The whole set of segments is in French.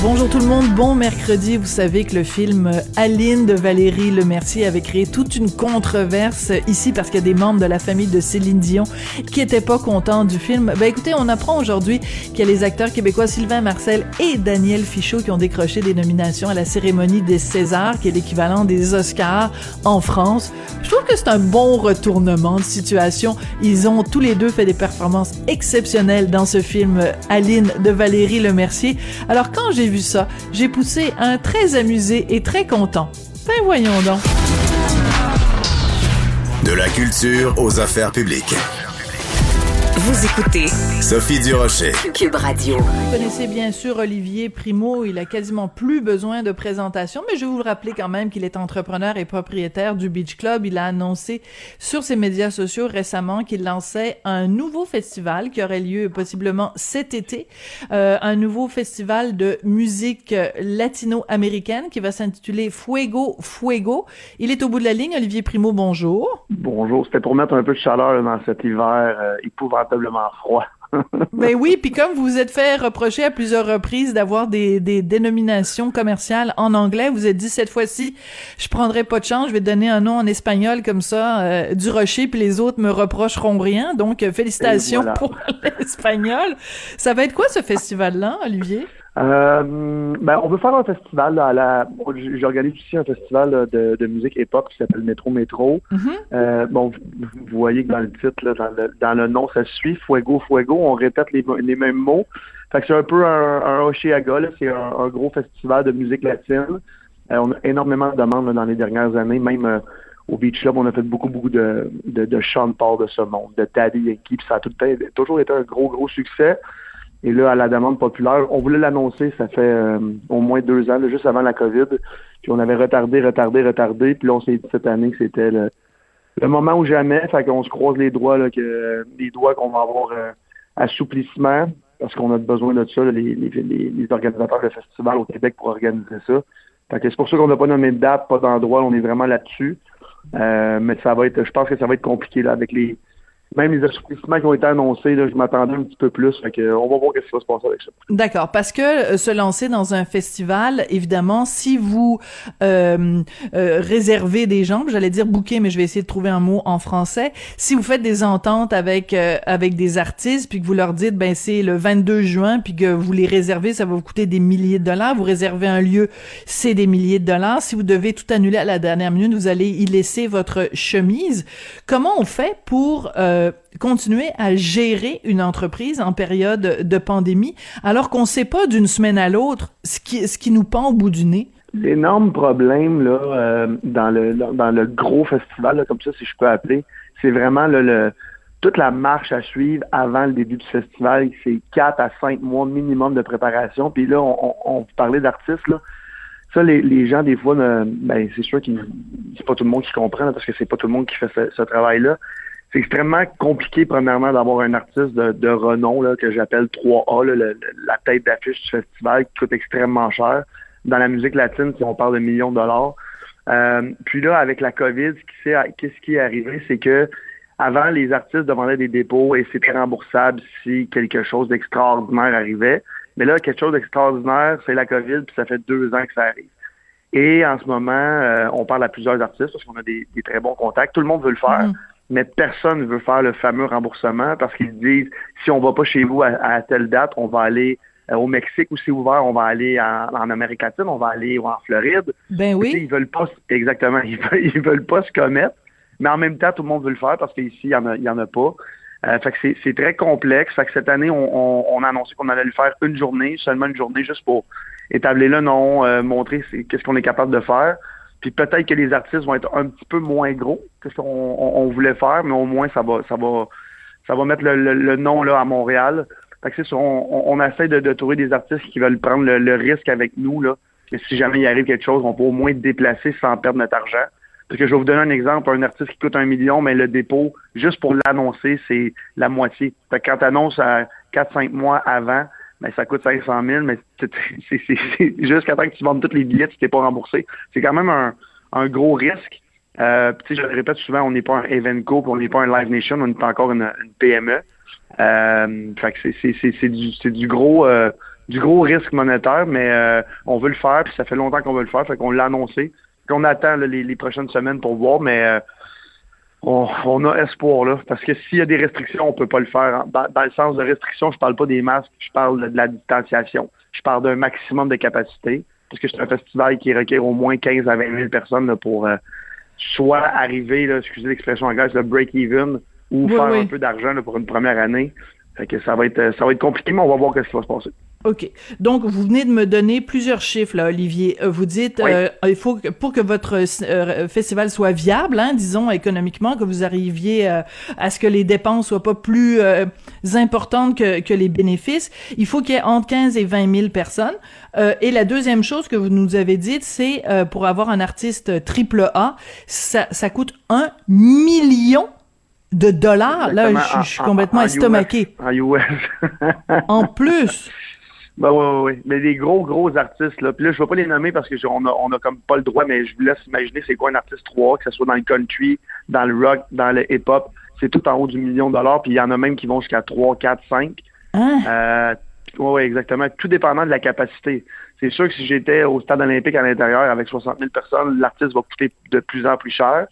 Bonjour tout le monde, bon mercredi. Vous savez que le film Aline de Valérie Lemercier avait créé toute une controverse ici parce qu'il y a des membres de la famille de Céline Dion qui étaient pas contents du film. Ben écoutez, on apprend aujourd'hui qu'il y a les acteurs québécois Sylvain Marcel et Daniel Fichot qui ont décroché des nominations à la cérémonie des Césars, qui est l'équivalent des Oscars en France. Je trouve que c'est un bon retournement de situation. Ils ont tous les deux fait des performances exceptionnelles dans ce film Aline de Valérie Lemercier. Alors quand j'ai vu ça, j'ai poussé un très amusé et très content. Ben voyons donc. De la culture aux affaires publiques. Vous écoutez Sophie Durocher. Cube Radio. Vous connaissez bien sûr Olivier Primo, il a quasiment plus besoin de présentation, mais je vais vous le rappeler quand même qu'il est entrepreneur et propriétaire du Beach Club. Il a annoncé sur ses médias sociaux récemment qu'il lançait un nouveau festival qui aurait lieu possiblement cet été, euh, un nouveau festival de musique latino-américaine qui va s'intituler Fuego Fuego. Il est au bout de la ligne, Olivier Primo, bonjour. Bonjour, c'était pour mettre un peu de chaleur dans cet hiver euh, épouvantablement froid. Ben oui, puis comme vous vous êtes fait reprocher à plusieurs reprises d'avoir des, des dénominations commerciales en anglais, vous êtes dit cette fois-ci, je prendrai pas de chance, je vais donner un nom en espagnol comme ça, euh, du rocher, puis les autres me reprocheront rien. Donc félicitations voilà. pour l'espagnol. Ça va être quoi ce festival-là, Olivier? Euh, ben, on veut faire un festival. là, à la, J'organise ici un festival là, de, de musique hip-hop qui s'appelle Métro Métro. Mhm. Euh, bon, vous, voyez que dans le titre, là, dans, le, dans le nom, ça suit Fuego, Fuego. On répète les, les mêmes mots. Fait que c'est un peu un, un là. C'est un, un gros festival de musique latine. Euh, on a énormément de demandes là, dans les dernières années. Même euh, au Beach Club, on a fait beaucoup, beaucoup de, de, de Sean Paul de ce monde, de Daddy Yankee. Puis ça a tout le temps- toujours été un gros, gros succès. Et là, à la demande populaire, on voulait l'annoncer, ça fait euh, au moins deux ans, là, juste avant la COVID. Puis on avait retardé, retardé, retardé. Puis là, on s'est dit cette année que c'était le, le moment ou jamais. Fait qu'on se croise les doigts, là, que, les doigts qu'on va avoir euh, assouplissement, parce qu'on a besoin de ça, là, les, les, les, organisateurs de festival au Québec pour organiser ça. Fait que c'est pour ça qu'on n'a pas nommé de date, pas d'endroit, on est vraiment là-dessus. Euh, mais ça va être, je pense que ça va être compliqué là avec les même les assouplissements qui ont été annoncés, là, je m'attendais un petit peu plus. Fait que, on va voir ce qui va se passer avec ça. D'accord, parce que euh, se lancer dans un festival, évidemment, si vous euh, euh, réservez des gens, j'allais dire booker, mais je vais essayer de trouver un mot en français. Si vous faites des ententes avec euh, avec des artistes, puis que vous leur dites, ben c'est le 22 juin, puis que vous les réservez, ça va vous coûter des milliers de dollars. Vous réservez un lieu, c'est des milliers de dollars. Si vous devez tout annuler à la dernière minute, vous allez y laisser votre chemise. Comment on fait pour euh, continuer à gérer une entreprise en période de pandémie alors qu'on ne sait pas d'une semaine à l'autre ce qui, ce qui nous pend au bout du nez? L'énorme problème là, euh, dans, le, dans le gros festival, comme ça, si je peux appeler, c'est vraiment le, toute la marche à suivre avant le début du festival. C'est quatre à cinq mois minimum de préparation. Puis là, on, parlait d'artistes. Ça, les, les gens, des fois, ben, c'est sûr qu'ils c'est pas tout le monde qui comprend, parce que c'est pas tout le monde qui fait ce travail-là. C'est extrêmement compliqué, premièrement, d'avoir un artiste de, de renom, là, que j'appelle 3A, là, la tête d'affiche du festival, qui coûte extrêmement cher. Dans la musique latine, si on parle de millions de dollars. Euh, puis là, avec la COVID, qu'est-ce qui est arrivé, c'est que avant, les artistes demandaient des dépôts et c'était remboursable si quelque chose d'extraordinaire arrivait. Mais là, quelque chose d'extraordinaire, c'est la COVID, puis ça fait deux ans que ça arrive. Et en ce moment, euh, on parle à plusieurs artistes parce qu'on a des, des très bons contacts. Tout le monde veut le faire, Mhm. Mais personne ne veut faire le fameux remboursement parce qu'ils disent si on va pas chez vous à, à telle date, on va aller euh, au Mexique où c'est ouvert, on va aller en, en Amérique latine, on va aller en Floride. Ben oui. Ils veulent pas, exactement, ils veulent, ils veulent pas se commettre, mais en même temps, tout le monde veut le faire parce qu'ici, il y en a, il y en a pas. Euh, fait que c'est, très complexe. Fait que cette année, on, on, on a annoncé qu'on allait le faire une journée, seulement une journée, juste pour établir le nom, euh, montrer qu'est-ce qu'on est capable de faire. Puis peut-être que les artistes vont être un petit peu moins gros que ce qu'on on, on voulait faire, mais au moins ça va, ça va, ça va mettre le, le- le nom là à Montréal. Fait que on, on, essaie de, de trouver des artistes qui veulent prendre le, le risque avec nous là. Si jamais il arrive quelque chose, on peut au moins déplacer sans perdre notre argent. Parce que je vais vous donner un exemple, un artiste qui coûte un million, mais le dépôt, juste pour l'annoncer, c'est la moitié. Fait que quand tu annonces à 4-5 mois avant, ben, ça coûte 500 000, mais jusqu'à temps que tu vendes tous les billets, tu t'es pas remboursé. C'est quand même un, un gros risque. Euh, je le répète souvent, on n'est pas un Evenco, on n'est pas un Live Nation, on est encore une, PME. Euh, fait que c'est du, du gros euh, du gros risque monétaire, mais euh, on veut le faire, puis ça fait longtemps qu'on veut le faire, fait qu'on l'a annoncé. qu'on attend les, prochaines semaines pour voir, mais euh, on, a espoir là. Parce que s'il y a des restrictions, on peut pas le faire. Dans, le sens de restriction, je parle pas des masques, je parle de, la distanciation. Je parle d'un maximum de capacité. Parce que c'est un festival qui requiert au moins 15 à 20 000 personnes pour euh, soit arriver, là, excusez l'expression anglaise, le break-even ou faire un peu d'argent pour une première année. Fait que ça va être ça va être compliqué, mais on va voir ce qui va se passer. OK. Donc, vous venez de me donner plusieurs chiffres, là, Olivier. Euh, vous dites, euh, il faut que, pour que votre euh, festival soit viable, hein, disons économiquement, que vous arriviez à ce que les dépenses soient pas plus importantes que, que, les bénéfices, il faut qu'il y ait entre 15 et 20 000 personnes. et la deuxième chose que vous nous avez dite, c'est pour avoir un artiste triple A, ça, ça coûte un million de dollars. Là, je, suis complètement estomaqué. En US. en plus. Ben oui, oui, oui. Mais des gros, gros artistes, là. Puis là, je vais pas les nommer parce que on a, on a comme pas le droit, mais je vous laisse imaginer c'est quoi un artiste 3, que ce soit dans le country, dans le rock, dans le hip-hop. C'est tout en haut du million de dollars, puis il y en a même qui vont jusqu'à 3, 4, 5. Euh, oui, exactement. Tout dépendant de la capacité. C'est sûr que si j'étais au stade olympique à l'intérieur avec 60 000 personnes, l'artiste va coûter de plus en plus cher.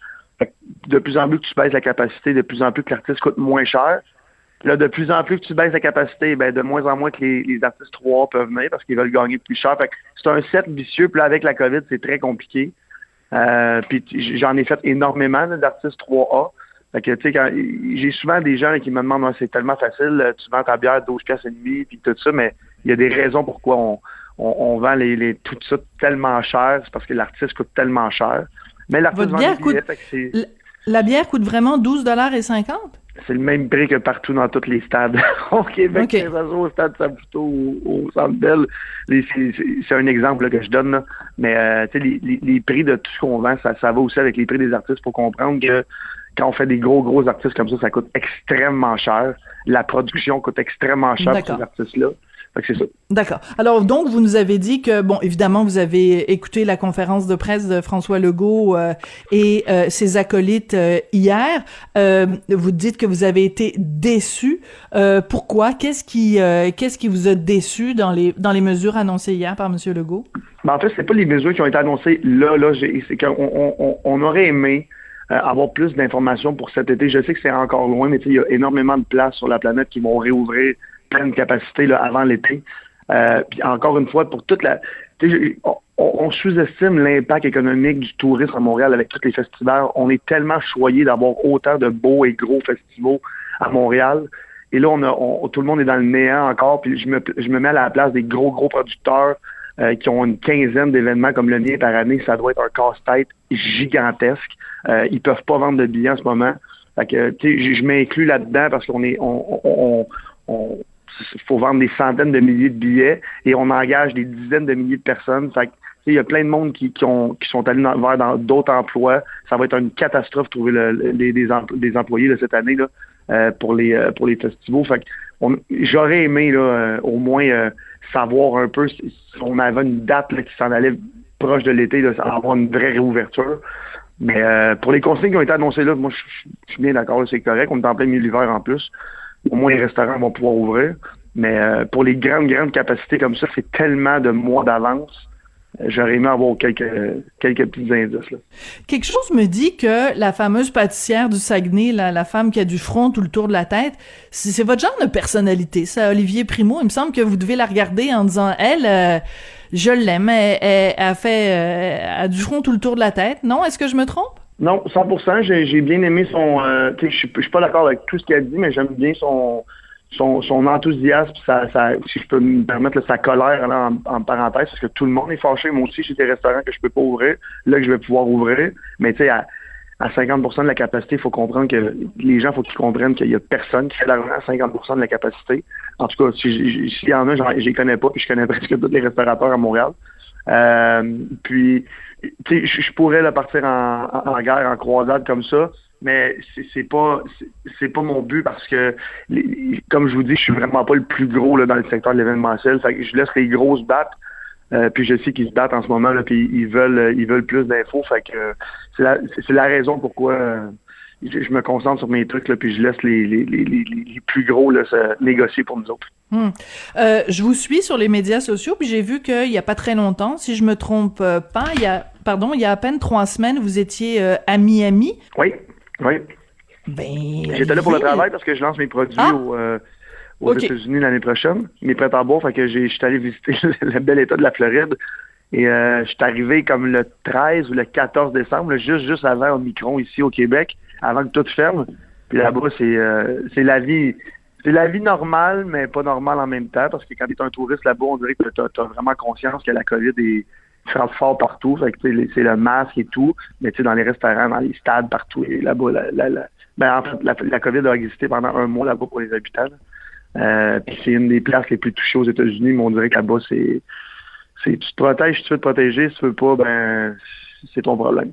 De plus en plus que tu baisses la capacité, de plus en plus que l'artiste coûte moins cher. Là, de plus en plus que tu baisses la capacité, ben, de moins en moins que les, artistes 3 peuvent venir parce qu'ils veulent gagner plus cher. c'est un set vicieux. Puis là, avec la COVID, c'est très compliqué. Euh, puis j'en ai fait énormément d'artistes 3A. Fait que, tu sais, j'ai souvent des gens qui me demandent, c'est tellement facile, tu vends ta bière 12 pièces et demi, puis tout ça, mais il y a des raisons pourquoi on, on, vend les, les, tout ça tellement cher. C'est parce que l'artiste coûte tellement cher. Mais l'artiste vend bière coûte... La bière coûte vraiment 12 dollars et 50 c'est le même prix que partout dans tous les stades. au Québec, okay. au stade Saputo, au, au Centre Bell, c'est un exemple que je donne. Là. Mais euh, les, les, les, prix de tout ce qu'on vend, ça, ça va aussi avec les prix des artistes pour comprendre que quand on fait des gros, gros artistes comme ça, ça coûte extrêmement cher. La production coûte extrêmement cher pour ces artistes-là. D'accord. Alors donc vous nous avez dit que bon évidemment vous avez écouté la conférence de presse de François Legault euh, et euh, ses acolytes euh, hier. vous dites que vous avez été déçu. pourquoi? Qu'est-ce qui qu'est-ce qui vous a déçu dans les dans les mesures annoncées hier par Monsieur Legault? Ben, En fait c'est pas les mesures qui ont été annoncées là là. C'est qu'on on, on, aurait aimé avoir plus d'informations pour cet été. Je sais que c'est encore loin, mais il y a énormément de places sur la planète qui vont réouvrir pleine capacité là, avant l'été. Euh, puis encore une fois, pour toute la. On, sous-estime l'impact économique du tourisme à Montréal avec tous les festivals. On est tellement choyé d'avoir autant de beaux et gros festivals à Montréal. Et là, on a, tout le monde est dans le néant encore. Puis je me, je me mets à la place des gros, gros producteurs euh, qui ont une quinzaine d'événements comme le mien par année. Ça doit être un casse-tête gigantesque. Euh, ils peuvent pas vendre de billets en ce moment. Fait que, je, je m'inclus là-dedans parce qu'on est, on, on, on faut vendre des centaines de milliers de billets et on engage des dizaines de milliers de personnes. Il y a plein de monde qui, qui, ont, qui sont allés vers dans d'autres emplois. Ça va être une catastrophe de trouver des, employés de cette année là, euh, pour les euh, festivals. J'aurais aimé euh, au moins savoir un peu si, on avait une date qui s'en allait proche de l'été, avoir une vraie réouverture. Mais pour les consignes qui ont été annoncées là, moi je suis bien d'accord, c'est correct. On est en plein milieu l'hiver en plus au moins les restaurants vont pouvoir ouvrir. Mais euh, pour les grandes, grandes capacités comme ça, c'est tellement de mois d'avance. Euh, j'aurais aimé avoir quelques, quelques petits indices. Là. Quelque chose me dit que la fameuse pâtissière du Saguenay, la, la femme qui a du front tout le tour de la tête, c'est votre genre de personnalité, ça, Olivier Primo. Il me semble que vous devez la regarder en disant, elle, euh, je l'aime, elle, elle, a fait elle a du front tout le tour de la tête. Non, est-ce que je me trompe? Non, 100%. J'ai, bien aimé son. Euh, je suis, pas d'accord avec tout ce qu'il a dit, mais j'aime bien son, son, son enthousiasme, si je peux me permettre, sa colère là, en, parenthèse, parce que tout le monde est fâché. Moi aussi, j'ai des restaurants que je peux pas ouvrir, là que je vais pouvoir ouvrir. Mais tu sais, à, à 50 de la capacité, il faut comprendre que les gens, faut qu'ils comprennent qu'il y a personne qui fait l'argent à 50% de la capacité. En tout cas, s'il y en a, je les connais pas, puis je connais presque tous les restaurateurs à Montréal. Euh, puis je pourrais partir en, guerre, en croisade comme ça, mais c'est pas c'est- pas mon but parce que comme je vous dis, je suis vraiment pas le plus gros là, dans le secteur de l'événementiel. Je laisse les gros se battre. Euh, puis je sais qu'ils se battent en ce moment puis ils veulent ils veulent plus d'infos. Fait que c'est la la raison pourquoi euh, je, je me concentre sur mes trucs là, puis je laisse les les, les, les, plus gros là, se négocier pour nous autres. Hmm. Euh, je vous suis sur les médias sociaux, puis j'ai vu qu'il y a pas très longtemps, si je me trompe euh, pas, il y a, pardon, il y a à peine trois semaines, vous étiez euh, à Miami. Oui, oui. Ben, J'étais là pour le travail parce que je lance mes produits Ah! au, euh, aux. États-Unis l'année prochaine. Mes prêts à boire, fait que j'ai, je suis allé visiter le bel état de la Floride. Et je suis arrivé comme le 13 ou le 14 décembre, là, juste juste avant Omicron ici au Québec, avant que tout ferme. Puis là-bas, c'est euh, c'est la vie. C'est la vie normale, mais pas normale en même temps, parce que quand tu es un touriste là-bas, on dirait que tu as, vraiment conscience que la COVID est frappe fort partout. Fait que c'est le masque et tout, mais tu sais, dans les restaurants, dans les stades, partout, et là-bas, la, la, la- ben, en fait, la, la COVID a existé pendant un mois là-bas pour les habitants. Euh, puis c'est une des places les plus touchées aux États-Unis, mais on dirait que là-bas, c'est, c'est tu te protèges, si tu veux te protéger, si tu veux pas, ben c'est ton problème.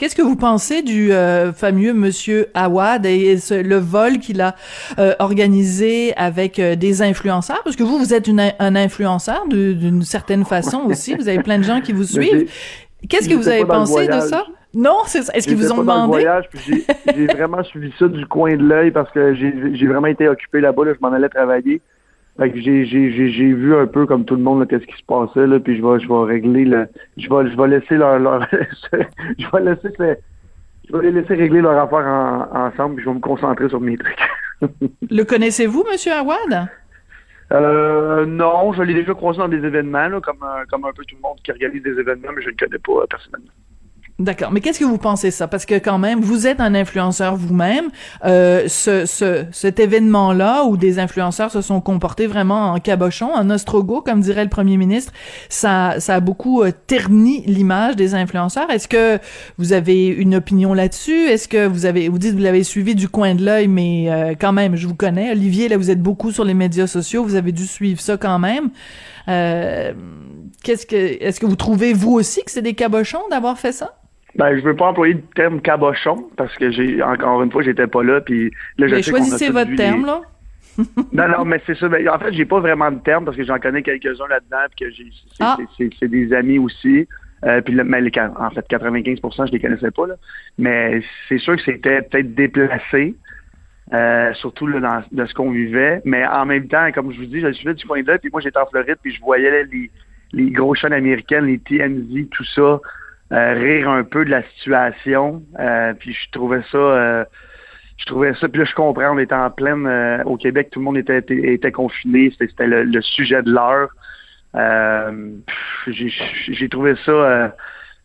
Qu'est-ce que vous pensez du euh, fameux monsieur Awad et ce- le vol qu'il a euh, organisé avec euh, des influenceurs? Parce que vous, vous êtes une, un influenceur d'une certaine façon aussi. Vous avez plein de gens qui vous suivent. Qu'est-ce que vous avez pensé de ça? Non, c'est ça. Est-ce qu'ils vous ont demandé? voyage, puis j'ai, vraiment suivi ça du coin de l'œil parce que j'ai, j'ai vraiment été occupé là-bas, là, je m'en allais travailler. Fait que j'ai, j'ai, j'ai, j'ai vu un peu comme tout le monde qu'est-ce qui se passait là, puis je vais, je vais régler le, je vais, je vais laisser leur, leur je vais laisser, je vais les laisser régler leur affaire en- ensemble, puis je vais me concentrer sur mes trucs. Le connaissez-vous, monsieur Awad? Euh, non, je l'ai déjà croisé dans des événements, là, comme, euh, comme un peu tout le monde qui organise des événements, mais je ne le connais pas euh, personnellement. D'accord. Mais qu'est-ce que vous pensez ça? Parce que quand même, vous êtes un influenceur vous-même. Euh, ce, ce, cet événement-là où des influenceurs se sont comportés vraiment en cabochon, en ostrogo, comme dirait le premier ministre, ça, ça a beaucoup euh, terni l'image des influenceurs. Est-ce que vous avez une opinion là-dessus? Est-ce que vous avez, vous dites vous l'avez suivi du coin de l'œil, mais euh, quand même, je vous connais. Olivier, là, vous êtes beaucoup sur les médias sociaux. Vous avez dû suivre ça quand même. Euh, qu'est-ce que, est-ce que vous trouvez vous aussi que c'est des cabochons d'avoir fait ça? Ben, je veux pas employer le terme cabochon parce que j'ai encore une fois j'étais pas là puis là je Mais sais choisissez votre terme, les- là. Non non mais c'est ça. Ben, en fait j'ai pas vraiment de terme parce que j'en connais quelques-uns là-dedans puis que j'ai c'est, Ah. c'est- des amis aussi. Euh, puis là, mais les- en fait 95% je les connaissais pas là. Mais c'est sûr que c'était peut-être déplacé. euh, surtout là, dans, de ce qu'on vivait, mais en même temps, comme je vous dis, je le suivais du coin de l'œil, puis moi j'étais en Floride, puis je voyais les, les grosses chaînes américaines, les TMZ, tout ça, rire un peu de la situation. Euh, puis je trouvais ça euh, je trouvais ça, puis là je comprends, on était en pleine euh, au Québec, tout le monde était, confiné, c'était le, sujet de l'heure. Euh, j'ai- trouvé ça euh,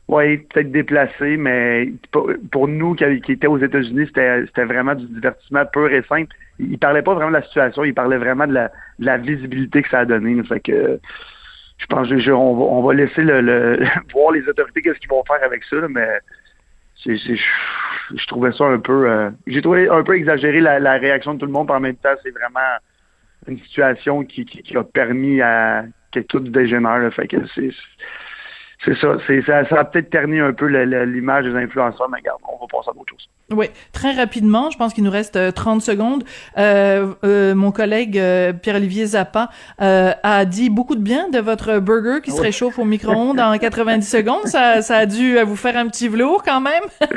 ouais, peut-être déplacé, mais pour, nous qui, qui étaient aux États-Unis, c'était vraiment du divertissement pur et simple. Il, parlait pas vraiment de la situation, il parlait vraiment de la, de la visibilité que ça a donné. que je pense que on, va, on va laisser le, le voir les autorités qu'est-ce qu'ils vont faire avec ça, mais c'est, je, trouvais ça un peu euh, j'ai trouvé un peu exagéré la, réaction de tout le monde, en même temps, c'est vraiment une situation qui a permis à que tout dégénère. Là, fait que c'est c'est ça. C'est, ça, ça a peut-être terni un peu l'image des influenceurs, mais regarde, on va passer à d'autres choses. Oui, très rapidement, je pense qu'il nous reste euh, 30 secondes. Euh, euh, mon collègue euh, Pierre-Olivier Zappa euh, a dit beaucoup de bien de votre burger qui se réchauffe au micro-ondes en 90 secondes. Ça, ça a dû euh, vous faire un petit velours quand même.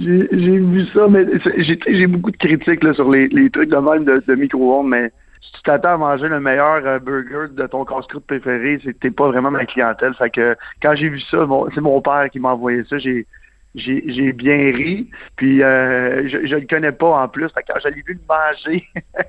j'ai, j'ai vu ça, mais j'ai, j'ai beaucoup de critiques là, sur les, les trucs de même de, de micro-ondes, mais si tu t'attends à manger le meilleur euh, burger de ton casse-croûte préféré, c'est que t'es pas vraiment ma clientèle. Fait que quand j'ai vu ça, c'est mon père qui m'a envoyé ça. J'ai j'ai, bien ri, puis euh, je, le connais pas en plus. Quand j'allais vu le manger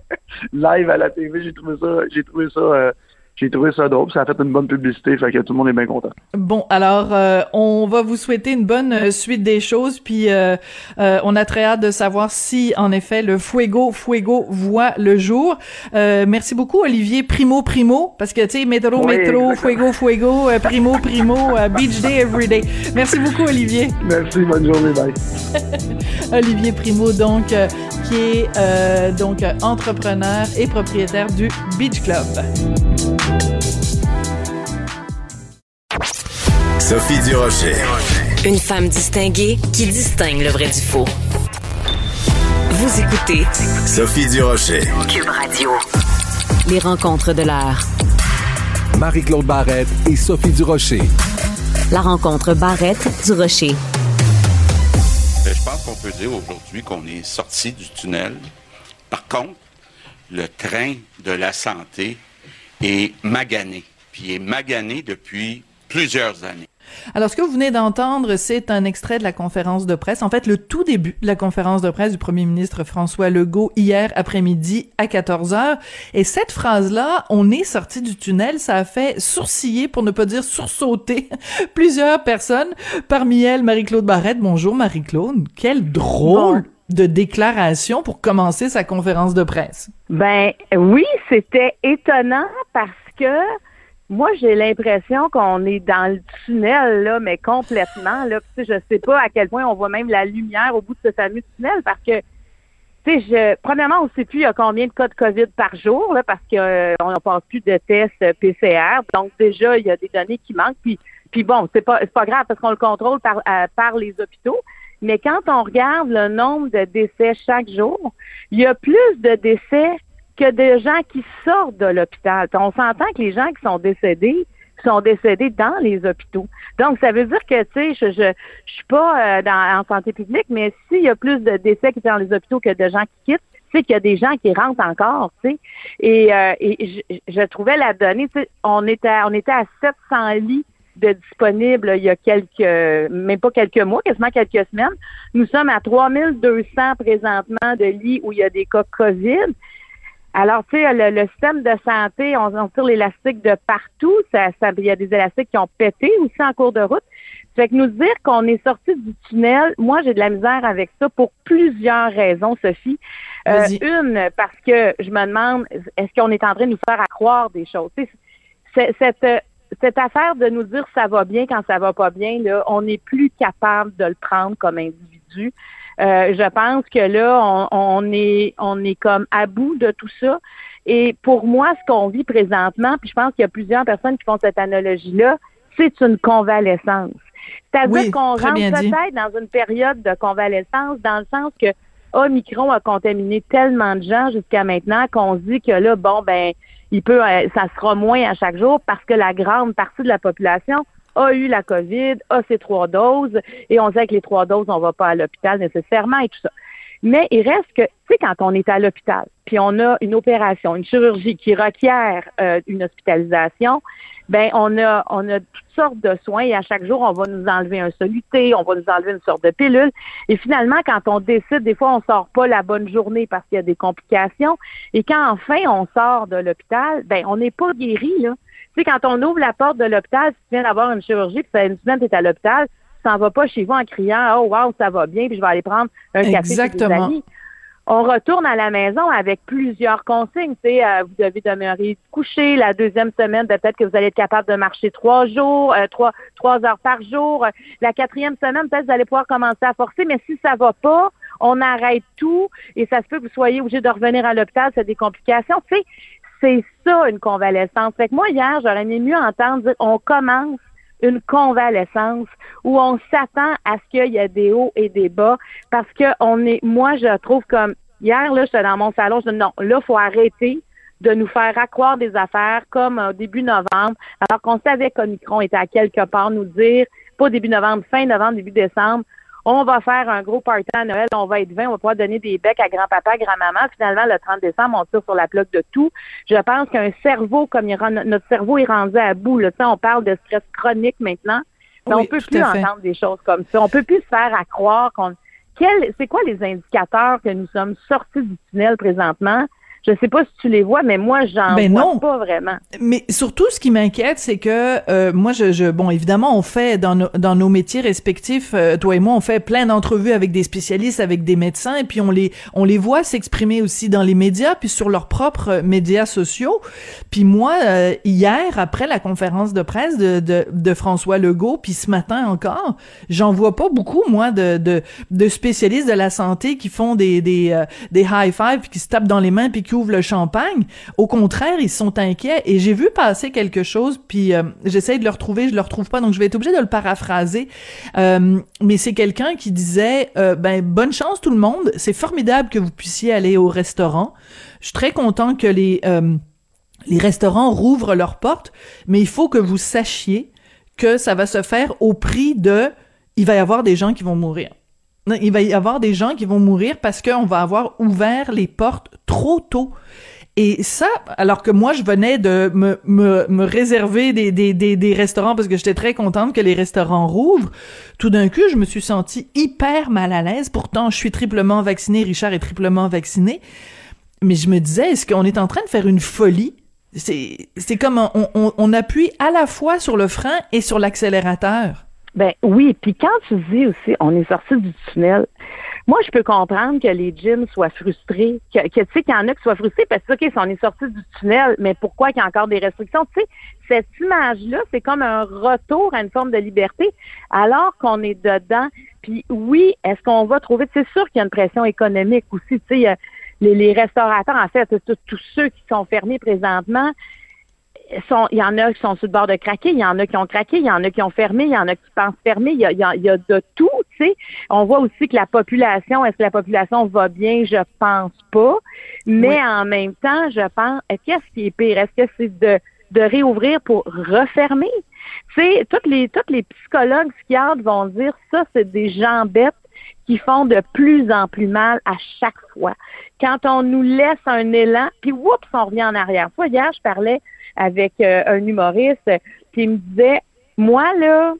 live à la TV, j'ai trouvé ça, j'ai trouvé ça, euh, j'ai trouvé ça drôle. Ça a fait une bonne publicité, fait que tout le monde est bien content. Bon, alors euh, on va vous souhaiter une bonne euh, suite des choses, puis euh, euh, on a très hâte de savoir si en effet le Fuego Fuego voit le jour. Merci beaucoup Olivier Primo Primo, parce que tu sais métro Oui, métro. Fuego Fuego Primo Primo Beach Day Every Day. Merci beaucoup Olivier. Merci, bonne journée, bye. Olivier Primo, donc, qui est donc entrepreneur et propriétaire du Beach Club. Sophie Durocher. Une femme distinguée qui distingue le vrai du faux. Vous écoutez Sophie Durocher. Cube Radio. Les rencontres de l'heure. Marie-Claude Barrette et Sophie Durocher. La rencontre Barrette-du-Rocher. Ben, Je pense qu'on peut dire aujourd'hui qu'on est sorti du tunnel. Par contre, le train de la santé est magané. Puis il est magané depuis plusieurs années. Alors, ce que vous venez d'entendre, c'est un extrait de la conférence de presse, en fait, le tout début de la conférence de presse du premier ministre François Legault hier après-midi à 14 heures. Et cette phrase-là, on est sorti du tunnel, ça a fait sourciller, pour ne pas dire sursauter, plusieurs personnes. Parmi elles, Marie-Claude Barrette. Bonjour, Marie-Claude. Quel drôle de déclaration pour commencer sa conférence de presse. Ben oui, c'était étonnant parce que moi, j'ai l'impression qu'on est dans le tunnel, là, mais complètement. Là. Je sais pas à quel point on voit même la lumière au bout de ce fameux tunnel parce que, tu sais, je, premièrement, on sait plus il y a combien de cas de COVID par jour, là, parce qu'on on n'a pas plus de tests PCR. Donc, déjà, il y a des données qui manquent. Puis, puis bon, c'est pas, pas grave parce qu'on le contrôle par, à- par les hôpitaux. Mais quand on regarde le nombre de décès chaque jour, il y a plus de décès que de gens qui sortent de l'hôpital. On s'entend que les gens qui sont décédés sont décédés dans les hôpitaux. Donc, ça veut dire que, tu sais, je, je, je suis pas euh, dans, en santé publique, mais s'il y a plus de décès qui sont dans les hôpitaux que de gens qui quittent, tu sais qu'il y a des gens qui rentrent encore, tu sais. Et, euh, et je, je trouvais la donnée, tu sais, on était, on était à 700 lits de disponibles il y a quelques, même pas quelques mois, quasiment quelques semaines. Nous sommes à 3200 présentement de lits où il y a des cas COVID. Alors, tu sais, le, le système de santé, on, on tire l'élastique de partout. Ça, ça, il y a des élastiques qui ont pété aussi en cours de route. Fait que nous dire qu'on est sorti du tunnel, moi, j'ai de la misère avec ça pour plusieurs raisons, Sophie. Euh, une, parce que je me demande, est-ce qu'on est en train de nous faire à croire des choses? Tu sais, c'est- cette, euh, cette affaire de nous dire ça va bien quand ça va pas bien, là, on n'est plus capable de le prendre comme individu. Euh, je pense que là, on, on est on est comme à bout de tout ça. Et pour moi, ce qu'on vit présentement, puis je pense qu'il y a plusieurs personnes qui font cette analogie-là, c'est une convalescence. C'est-à-dire Oui, qu'on rentre peut-être dans une période de convalescence, dans le sens que Omicron a contaminé tellement de gens jusqu'à maintenant qu'on se dit que là, bon, ben, il peut, euh, ça sera moins à chaque jour parce que la grande partie de la population a eu la COVID, a ses trois doses, et on sait que les trois doses, on va pas à l'hôpital nécessairement et tout ça. Mais il reste que, tu sais, quand on est à l'hôpital, puis on a une opération, une chirurgie qui requiert euh, une hospitalisation, ben on a on a toutes sortes de soins et à chaque jour on va nous enlever un soluté, on va nous enlever une sorte de pilule et finalement quand on décide des fois on sort pas la bonne journée parce qu'il y a des complications et quand enfin on sort de l'hôpital, ben on n'est pas guéri là. Tu sais quand on ouvre la porte de l'hôpital, si tu viens d'avoir une chirurgie, puis ça fait une semaine tu es à l'hôpital, tu s'en vas pas chez vous en criant "Oh wow, ça va bien, puis je vais aller prendre un café chez des Exactement. amis." on retourne à la maison avec plusieurs consignes. Tu sais, euh, vous devez demeurer couché. La deuxième semaine, ben, peut-être que vous allez être capable de marcher trois jours, euh, trois, trois heures par jour. La quatrième semaine, peut-être que vous allez pouvoir commencer à forcer. Mais si ça va pas, on arrête tout et ça se peut que vous soyez obligé de revenir à l'hôpital, c'est des complications. Tu sais, c'est ça une convalescence. Fait que moi, hier, j'aurais aimé mieux entendre dire on commence une convalescence où on s'attend à ce qu'il y ait des hauts et des bas parce que on est moi je trouve comme hier là j'étais dans mon salon je dis non là faut arrêter de nous faire accroire des affaires comme au début novembre alors qu'on savait qu'Omicron était à quelque part nous dire pas début novembre fin novembre début décembre on va faire un gros party à Noël, on va être 20, on va pouvoir donner des becs à grand-papa, grand-maman. Finalement, le 30 décembre, on tire sur la plaque de tout. Je pense qu'un cerveau, comme il rend- notre cerveau est rendu à bout, là, on parle de stress chronique maintenant. Mais Oui, on peut plus entendre des choses comme ça. On peut plus se faire à croire qu'on. C'est quoi les indicateurs que nous sommes sortis du tunnel présentement? Je sais pas si tu les vois, mais moi, j'en Ben vois non. pas vraiment. Mais surtout, ce qui m'inquiète, c'est que euh, moi, je, je, bon, évidemment, on fait dans nos, dans nos métiers respectifs, euh, toi et moi, on fait plein d'entrevues avec des spécialistes, avec des médecins, et puis on les, on les voit s'exprimer aussi dans les médias, puis sur leurs propres euh, médias sociaux. Puis moi, euh, hier, après la conférence de presse de, de, de François Legault, puis ce matin encore, j'en vois pas beaucoup, moi, de, de, de spécialistes de la santé qui font des, des, euh, des high five, puis qui se tapent dans les mains, puis qui ouvre le champagne. Au contraire, ils sont inquiets. Et j'ai vu passer quelque chose, puis euh, j'essaie de le retrouver, je le retrouve pas, donc je vais être obligée de le paraphraser. Euh, mais c'est quelqu'un qui disait, euh, ben bonne chance tout le monde. C'est formidable que vous puissiez aller au restaurant. Je suis très content que les les restaurants rouvrent leurs portes, mais il faut que vous sachiez que ça va se faire au prix de il va y avoir des gens qui vont mourir. Il va y avoir des gens qui vont mourir parce qu'on va avoir ouvert les portes trop tôt. Et ça, alors que moi, je venais de me, me, me réserver des, des, des, des, restaurants parce que j'étais très contente que les restaurants rouvrent, tout d'un coup, je me suis sentie hyper mal à l'aise. Pourtant, je suis triplement vaccinée, Richard est triplement vacciné. Mais je me disais, est-ce qu'on est en train de faire une folie? C'est, comme on, on, on appuie à la fois sur le frein et sur l'accélérateur. Ben oui, puis quand tu dis aussi, on est sorti du tunnel, moi, je peux comprendre que les gyms soient frustrés, que, tu sais qu'il y en a qui soient frustrés parce que, OK, on est sorti du tunnel, mais pourquoi qu'il y a encore des restrictions? Tu sais, cette image-là, c'est comme un retour à une forme de liberté alors qu'on est dedans. Puis oui, est-ce qu'on va trouver, c'est sûr qu'il y a une pression économique aussi, tu sais, les restaurateurs, en fait, tous ceux qui sont fermés présentement, il y en a qui sont sur le bord de craquer, il y en a qui ont craqué, il y en a qui ont fermé, il y en a qui pensent fermer, il y a, il y a, de tout, tu sais. On voit aussi que la population, est-ce que la population va bien? Je pense pas. Mais en même temps, je pense, qu'est-ce qui est pire? Est-ce que c'est de, de réouvrir pour refermer? Tu sais, toutes les, toutes les psychologues, psychiatres vont dire ça, c'est des gens bêtes qui font de plus en plus mal à chaque fois. Quand on nous laisse un élan, puis oups, on revient en arrière. Fois hier, je parlais avec euh, un humoriste, qui il me disait, moi, là,